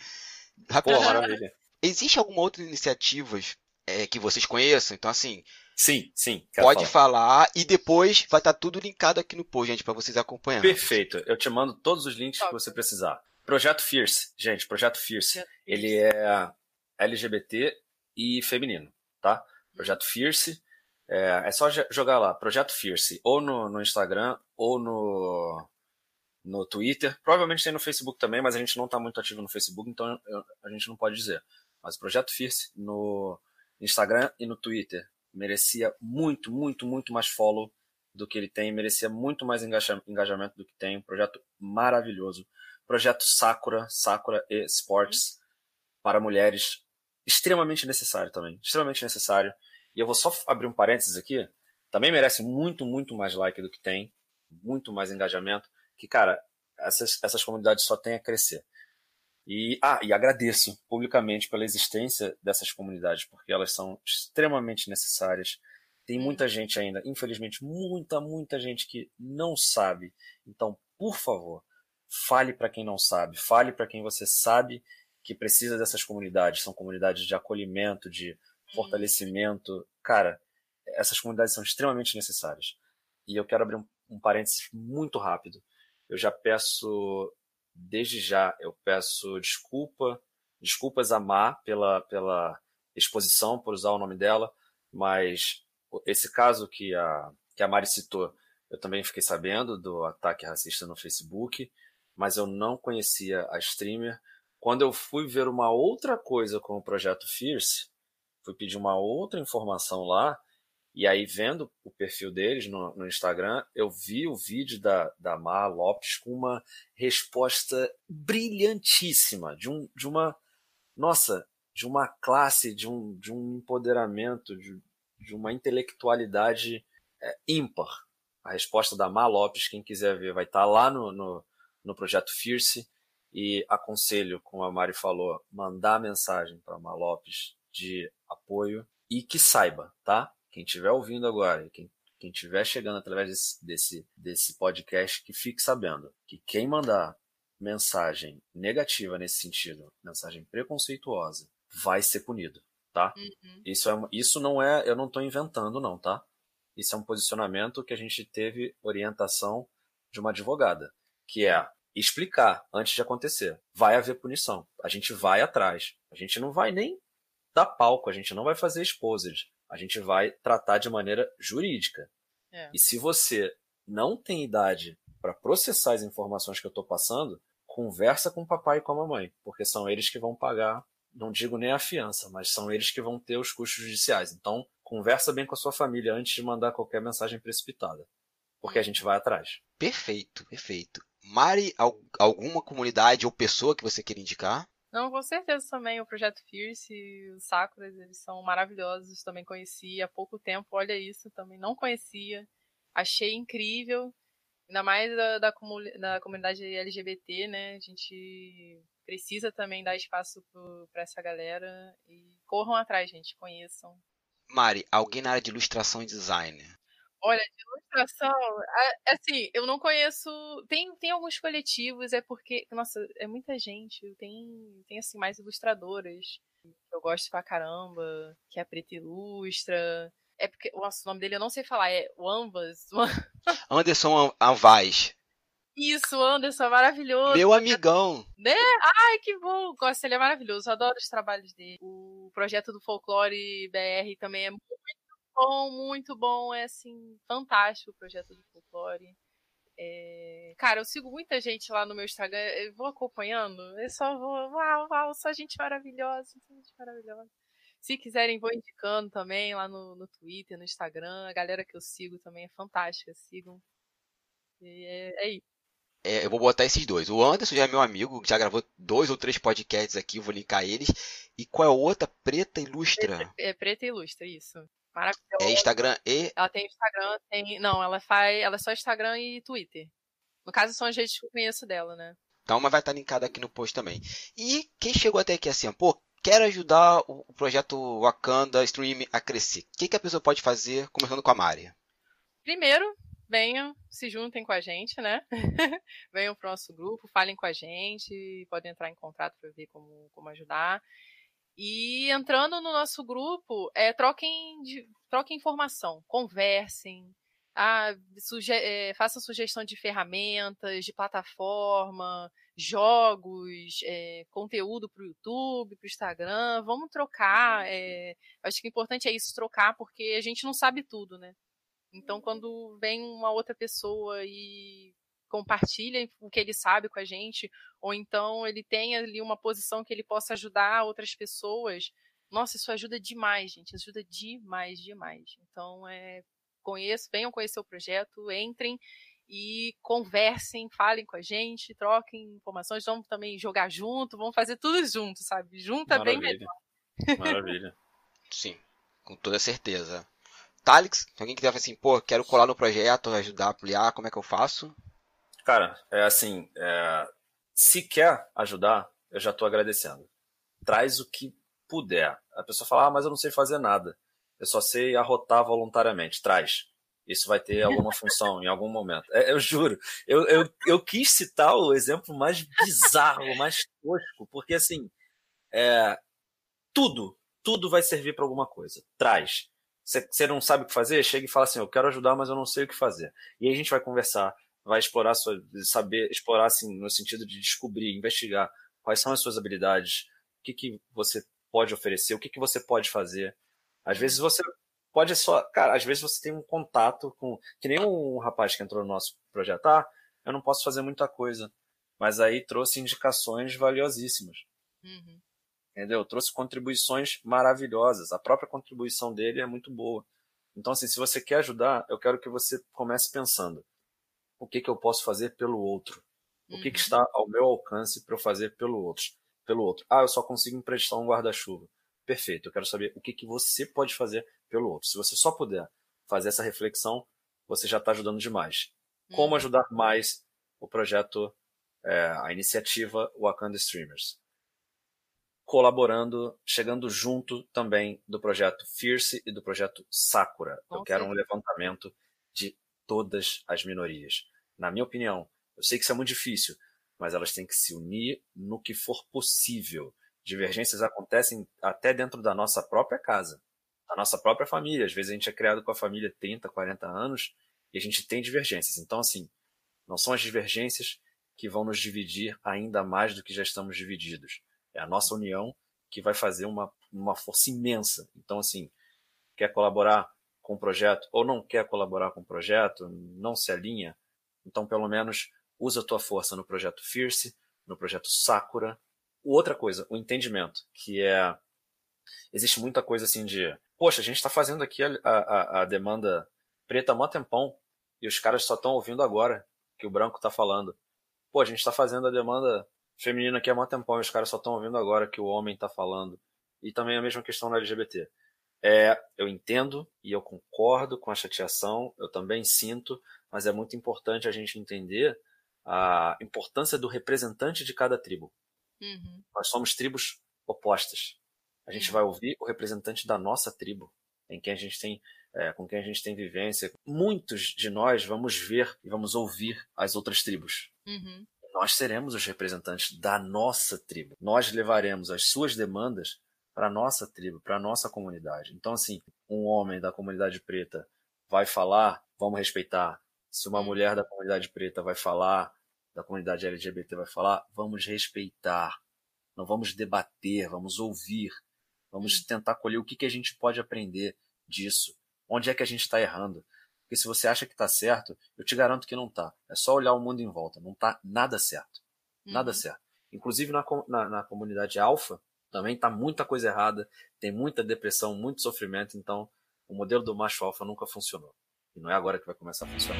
rapidinho. Pô, maravilha. Existe alguma outra iniciativa é, que vocês conheçam? Então, assim. Sim, sim. Pode falar. falar. e depois vai estar tá tudo linkado aqui no post, gente, para vocês acompanharem. Perfeito. Eu te mando todos os links que você precisar. Projeto Fierce, gente, Projeto Fierce. Ele é LGBT e feminino, tá? Projeto Fierce. É, é só jogar lá, Projeto Fierce, ou no, no Instagram, ou no, no Twitter. Provavelmente tem no Facebook também, mas a gente não está muito ativo no Facebook, então eu, a gente não pode dizer. Mas o Projeto Fierce no Instagram e no Twitter merecia muito, muito, muito mais follow do que ele tem, merecia muito mais engajamento do que tem. Um projeto maravilhoso. Projeto Sakura, Sakura e Sports para mulheres, extremamente necessário também, extremamente necessário. E eu vou só abrir um parênteses aqui. Também merece muito, muito mais like do que tem, muito mais engajamento. Que, cara, essas, essas comunidades só têm a crescer. E, ah, e agradeço publicamente pela existência dessas comunidades, porque elas são extremamente necessárias. Tem muita gente ainda, infelizmente, muita, muita gente que não sabe. Então, por favor, fale para quem não sabe, fale para quem você sabe que precisa dessas comunidades. São comunidades de acolhimento, de fortalecimento. Cara, essas comunidades são extremamente necessárias. E eu quero abrir um, um parênteses muito rápido. Eu já peço, desde já, eu peço desculpa, desculpas a Má pela, pela exposição por usar o nome dela, mas esse caso que a, que a Mari citou, eu também fiquei sabendo do ataque racista no Facebook, mas eu não conhecia a streamer. Quando eu fui ver uma outra coisa com o projeto Fierce, fui pedir uma outra informação lá, e aí, vendo o perfil deles no, no, Instagram, eu vi o vídeo da, da Mar Lopes com uma resposta brilhantíssima, de, um, de uma. Nossa, de uma classe, de um, de um empoderamento, de, de uma intelectualidade é, ímpar. A resposta da Mar Lopes, quem quiser ver, vai estar lá no, no, no projeto Fierce. E aconselho, como a Mari falou, mandar mensagem para Mar Lopes de apoio e que saiba, tá? Quem estiver ouvindo agora, quem quem estiver chegando através desse, desse, desse podcast, que fique sabendo que quem mandar mensagem negativa nesse sentido, mensagem preconceituosa, vai ser punido, tá? Uhum. Isso, é, isso não é, eu não estou inventando, não, tá? Isso é um posicionamento que a gente teve orientação de uma advogada, que é explicar antes de acontecer. Vai haver punição. A gente vai atrás. A gente não vai nem dar palco, a gente não vai fazer exposed a gente vai tratar de maneira jurídica. É. E se você não tem idade para processar as informações que eu estou passando, conversa com o papai e com a mamãe, porque são eles que vão pagar, não digo nem a fiança, mas são eles que vão ter os custos judiciais. Então, conversa bem com a sua família antes de mandar qualquer mensagem precipitada, porque a gente vai atrás. Perfeito, perfeito. Mari, alguma comunidade ou pessoa que você queira indicar? Não, com certeza também. O Projeto Fierce os Sakuras, eles são maravilhosos. Também conheci há pouco tempo. Olha isso, também não conhecia. Achei incrível. Ainda mais da, da, da comunidade LGBT, né? A gente precisa também dar espaço para essa galera. E corram atrás, gente. Conheçam. Mari, alguém na área de ilustração e design? Olha, de ilustração, assim, eu não conheço. Tem, tem alguns coletivos, é porque, nossa, é muita gente. Tem, tem assim, mais ilustradoras que eu gosto pra caramba, que é a Preta Ilustra. É porque, nossa, o nome dele eu não sei falar, é o Ambas. Anderson Anvaz. Isso, Anderson, é maravilhoso. Meu amigão. Né? Ai, que bom. Gosto, ele é maravilhoso. Adoro os trabalhos dele. O projeto do Folclore BR também é muito bom, muito bom. É assim, fantástico o projeto do folclore. É... Cara, eu sigo muita gente lá no meu Instagram, eu vou acompanhando, eu só vou, uau, uau, só gente maravilhosa, só gente maravilhosa. Se quiserem, vou indicando também lá no, no Twitter, no Instagram. A galera que eu sigo também é fantástica, sigam. É, é isso. É, eu vou botar esses dois. O Anderson já é meu amigo, já gravou dois ou três podcasts aqui, vou linkar eles. E qual é a outra? Preta Ilustra. Preta, é, Preta Ilustra, isso. Maravilhosa. É Instagram e. Ela tem Instagram, tem. Não, ela faz. Ela é só Instagram e Twitter. No caso, são as redes que eu conheço dela, né? Então, mas vai estar linkada aqui no post também. E quem chegou até aqui assim, pô, quero ajudar o projeto Wakanda Stream a crescer. O que, que a pessoa pode fazer, começando com a Mari? Primeiro, venham, se juntem com a gente, né? venham para o nosso grupo, falem com a gente, podem entrar em contato para ver como, como ajudar. E entrando no nosso grupo, é, troquem, troquem informação, conversem, ah, suge é, façam sugestão de ferramentas, de plataforma, jogos, é, conteúdo para o YouTube, para o Instagram. Vamos trocar. É, acho que o importante é isso, trocar, porque a gente não sabe tudo, né? Então, quando vem uma outra pessoa e compartilha o que ele sabe com a gente, ou então ele tem ali uma posição que ele possa ajudar outras pessoas. Nossa, isso ajuda demais, gente, ajuda demais, demais. Então, é, conheço, venham conhecer o projeto, entrem e conversem, falem com a gente, troquem informações, vamos também jogar junto, vamos fazer tudo junto, sabe? Junto é bem melhor. Maravilha. Sim, com toda certeza. Talix, se alguém quiser falar assim, pô, quero colar no projeto, ajudar a ampliar, como é que eu faço? Cara, é assim, é, se quer ajudar, eu já estou agradecendo. Traz o que puder. A pessoa fala, ah, mas eu não sei fazer nada. Eu só sei arrotar voluntariamente. Traz. Isso vai ter alguma função em algum momento. É, eu juro. Eu, eu, eu quis citar o exemplo mais bizarro, mais tosco, porque assim, é, tudo, tudo vai servir para alguma coisa. Traz. Você não sabe o que fazer? Chega e fala assim: Eu quero ajudar, mas eu não sei o que fazer. E aí a gente vai conversar, vai explorar sua, saber explorar assim no sentido de descobrir, investigar quais são as suas habilidades, o que, que você pode oferecer, o que, que você pode fazer. Às vezes você pode só. Cara, às vezes você tem um contato com. Que nem um rapaz que entrou no nosso projeto. Ah, eu não posso fazer muita coisa. Mas aí trouxe indicações valiosíssimas. Uhum. Entendeu? Trouxe contribuições maravilhosas. A própria contribuição dele é muito boa. Então, assim, se você quer ajudar, eu quero que você comece pensando: o que, que eu posso fazer pelo outro? O que, que uhum. está ao meu alcance para eu fazer pelo outro? Pelo outro. Ah, eu só consigo emprestar um guarda-chuva. Perfeito. Eu quero saber o que, que você pode fazer pelo outro. Se você só puder fazer essa reflexão, você já está ajudando demais. Como uhum. ajudar mais o projeto, é, a iniciativa Wakanda Streamers? Colaborando, chegando junto também do projeto Fierce e do projeto Sakura. Eu quero um levantamento de todas as minorias. Na minha opinião, eu sei que isso é muito difícil, mas elas têm que se unir no que for possível. Divergências acontecem até dentro da nossa própria casa, da nossa própria família. Às vezes a gente é criado com a família 30, 40 anos e a gente tem divergências. Então, assim, não são as divergências que vão nos dividir ainda mais do que já estamos divididos. É a nossa união que vai fazer uma, uma força imensa. Então, assim, quer colaborar com o projeto ou não quer colaborar com o projeto, não se alinha, então pelo menos usa a tua força no projeto Fierce, no projeto Sakura. Outra coisa, o entendimento, que é existe muita coisa assim de, poxa, a gente está fazendo aqui a, a, a, demanda preta há mó tempão e os caras só estão ouvindo agora que o branco está falando. Pô, a gente está fazendo a demanda feminina aqui há mó tempão e os caras só estão ouvindo agora que o homem está falando. E também a mesma questão da LGBT. É, eu entendo e eu concordo com a chateação, eu também sinto, mas é muito importante a gente entender a importância do representante de cada tribo. Uhum. Nós somos tribos opostas. A gente uhum. vai ouvir o representante da nossa tribo, em quem a gente tem, é, com quem a gente tem vivência. Muitos de nós vamos ver e vamos ouvir as outras tribos. Uhum. Nós seremos os representantes da nossa tribo. Nós levaremos as suas demandas para nossa tribo, para nossa comunidade. Então, assim, um homem da comunidade preta vai falar, vamos respeitar. Se uma mulher da comunidade preta vai falar, da comunidade LGBT vai falar, vamos respeitar. Não vamos debater, vamos ouvir. Vamos tentar colher o que, que a gente pode aprender disso. Onde é que a gente está errando? Porque se você acha que está certo, eu te garanto que não está. É só olhar o mundo em volta. Não está nada certo. Nada uhum. certo. Inclusive na, na, na comunidade alfa, também está muita coisa errada. Tem muita depressão, muito sofrimento. Então, o modelo do macho alfa nunca funcionou. E não é agora que vai começar a funcionar.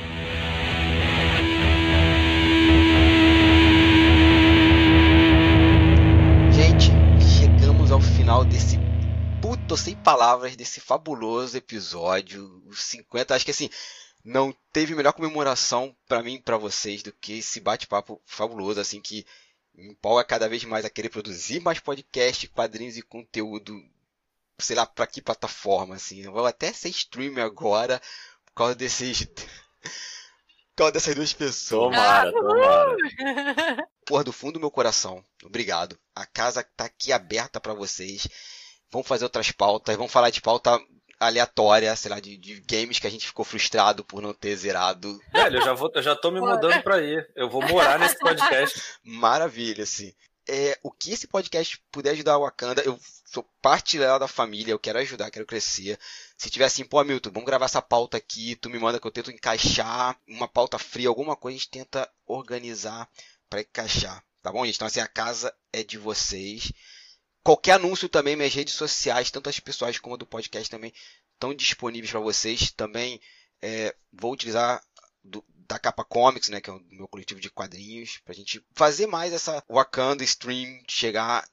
Gente, chegamos ao final desse puto sem palavras desse fabuloso episódio, os 50, acho que assim, não teve melhor comemoração para mim, para vocês do que esse bate-papo fabuloso assim que me empolga cada vez mais a querer produzir mais podcast, quadrinhos e conteúdo, sei lá para que plataforma assim. Eu vou até ser streamer agora, por causa desses. por causa dessas duas pessoas. Tomara, tomara. Porra, do fundo do meu coração. Obrigado. A casa tá aqui aberta para vocês. Vamos fazer outras pautas. Vamos falar de pauta aleatória, sei lá, de, de, games que a gente ficou frustrado por não ter zerado. Velho, eu já, vou, eu já tô me mudando pra ir. Eu vou morar nesse podcast. Maravilha, assim. É, o que esse podcast puder ajudar a Wakanda, eu sou parte da família, eu quero ajudar, quero crescer. Se tiver assim, pô, Milton, vamos gravar essa pauta aqui, tu me manda que eu tento encaixar uma pauta fria, alguma coisa a gente tenta organizar para encaixar. Tá bom, gente? Então, assim, a casa é de vocês. Qualquer anúncio também, minhas redes sociais, tanto as pessoais como a do podcast também, estão disponíveis para vocês. Também é, vou utilizar do, da Capa Comics, né, que é o meu coletivo de quadrinhos, para a gente fazer mais essa Wakanda Stream, chegar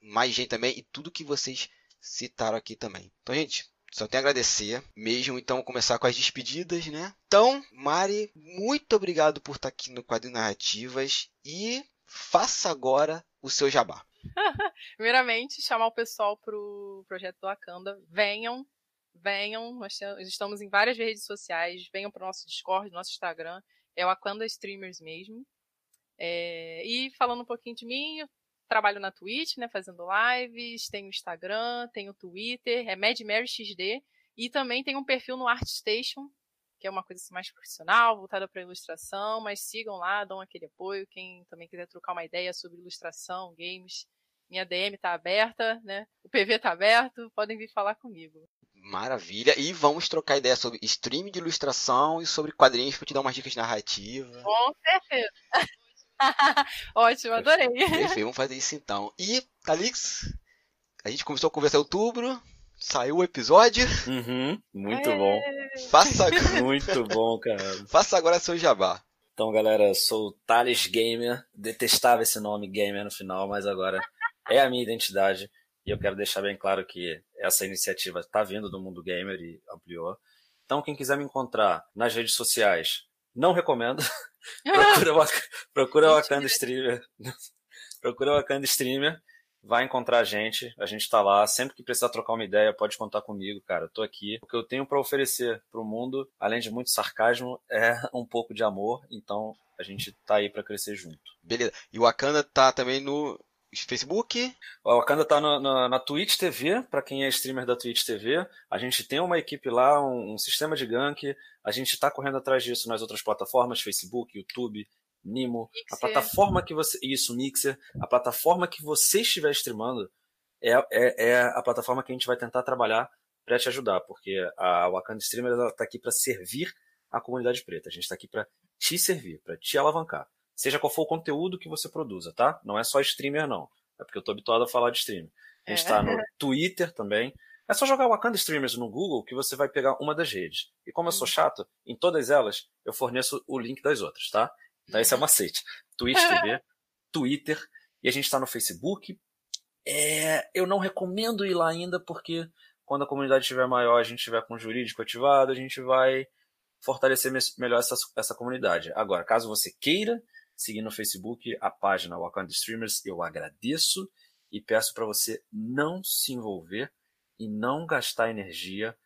mais gente também e tudo que vocês citaram aqui também. Então, gente, só tenho a agradecer mesmo. Então, começar com as despedidas, né? Então, Mari, muito obrigado por estar aqui no Quadrinho Narrativas e faça agora o seu jabá. Primeiramente, chamar o pessoal para o projeto do Wakanda. Venham, venham. Nós estamos em várias redes sociais. Venham para o nosso Discord, nosso Instagram. É o Wakanda Streamers mesmo. É... e falando um pouquinho de mim, trabalho na Twitch, né, fazendo lives, tenho Instagram, tenho Twitter, é MadMaryXD, e também tem um perfil no ArtStation, que é uma coisa assim, mais profissional, voltada para ilustração, mas sigam lá, dão aquele apoio, quem também quiser trocar uma ideia sobre ilustração, games, minha DM tá aberta, né? O PV tá aberto, podem vir falar comigo. Maravilha. E vamos trocar ideia sobre streaming de ilustração e sobre quadrinhos para te dar umas dicas narrativas. Com certeza. Ótimo, adorei. Perfeito, vamos fazer isso então. E, Thalix, a gente começou a conversar em outubro, saiu o episódio. Uhum, muito é... bom. Faça Muito bom, cara. Faça agora seu jabá. Então, galera, sou o Thales Gamer. Detestava esse nome Gamer no final, mas agora é a minha identidade. E eu quero deixar bem claro que essa iniciativa está vindo do mundo gamer e ampliou. Então, quem quiser me encontrar nas redes sociais, não recomendo. procura o procura Wakanda Streamer. procura o Wakanda Streamer. Vai encontrar a gente. A gente está lá. Sempre que precisar trocar uma ideia, pode contar comigo, cara. Tô aqui. O que eu tenho para oferecer para o mundo, além de muito sarcasmo, é um pouco de amor. Então, a gente tá aí para crescer junto. Beleza. E o Wakanda tá também no Facebook? O Wakanda tá na, na, na Twitch TV, para quem é streamer da Twitch TV. A gente tem uma equipe lá, um, um sistema de gank. A gente está correndo atrás disso nas outras plataformas, Facebook, YouTube, Nimo. Mixer. A plataforma que você. Isso, Mixer. A plataforma que você estiver streamando é, é, é a plataforma que a gente vai tentar trabalhar para te ajudar, porque a Wakanda Streamer está aqui para servir a comunidade preta. A gente está aqui para te servir, para te alavancar seja qual for o conteúdo que você produza, tá? Não é só streamer, não. É porque eu tô habituado a falar de streamer. A gente está é. no Twitter também. É só jogar Wakanda Streamers no Google que você vai pegar uma das redes. E como eu sou chato, em todas elas eu forneço o link das outras, tá? Então esse é o macete. Twitch TV, Twitter, e a gente está no Facebook. É, eu não recomendo ir lá ainda porque quando a comunidade estiver maior, a gente estiver com o jurídico ativado, a gente vai fortalecer melhor essa, essa comunidade. Agora, caso você queira seguir no Facebook a página Wakanda Streamers. Eu agradeço e peço para você não se envolver e não gastar energia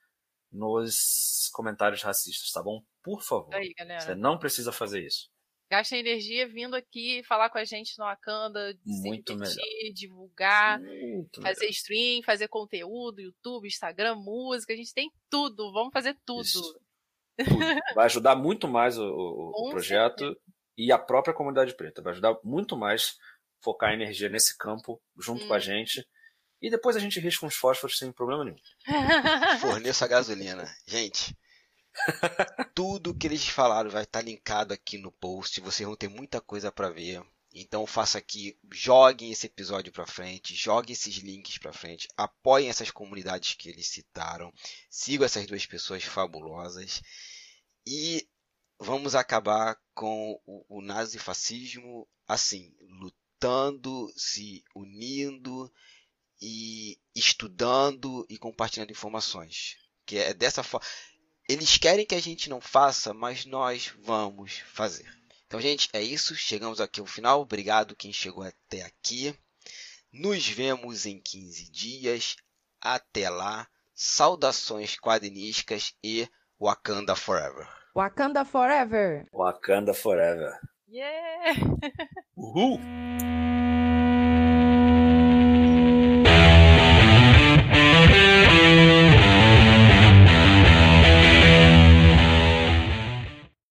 nos comentários racistas, tá bom? Por favor. Aí, você não precisa fazer isso. Gasta energia vindo aqui falar com a gente no Wakanda, Muito divertir, melhor. divulgar, Muito fazer melhor. stream, fazer conteúdo, YouTube, Instagram, música, a gente tem tudo, vamos fazer tudo. Isso. Vai ajudar muito mais o, o, o projeto certeza e a própria comunidade preta. Vai ajudar muito mais focar a energia nesse campo junto hum. com a gente. E depois a gente risca uns fósforos sem problema nenhum. Forneça gasolina. Gente, tudo que eles falaram vai estar linkado aqui no post. Vocês vão ter muita coisa para ver. Então faça aqui, joguem esse episódio para frente, joguem esses links para frente, apoiem essas comunidades que eles citaram, sigam essas duas pessoas fabulosas e vamos acabar com o, o nazifascismo assim, lutando, se unindo e estudando e compartilhando informações. Que é dessa forma. Eles querem que a gente não faça, mas nós vamos fazer. Então, gente, é isso. Chegamos aqui ao final. Obrigado quem chegou até aqui. Nos vemos em 15 dias. Até lá. Saudações quadrinísticas e Wakanda Forever. Wakanda Forever. Wakanda Forever. Yeah! Uhul!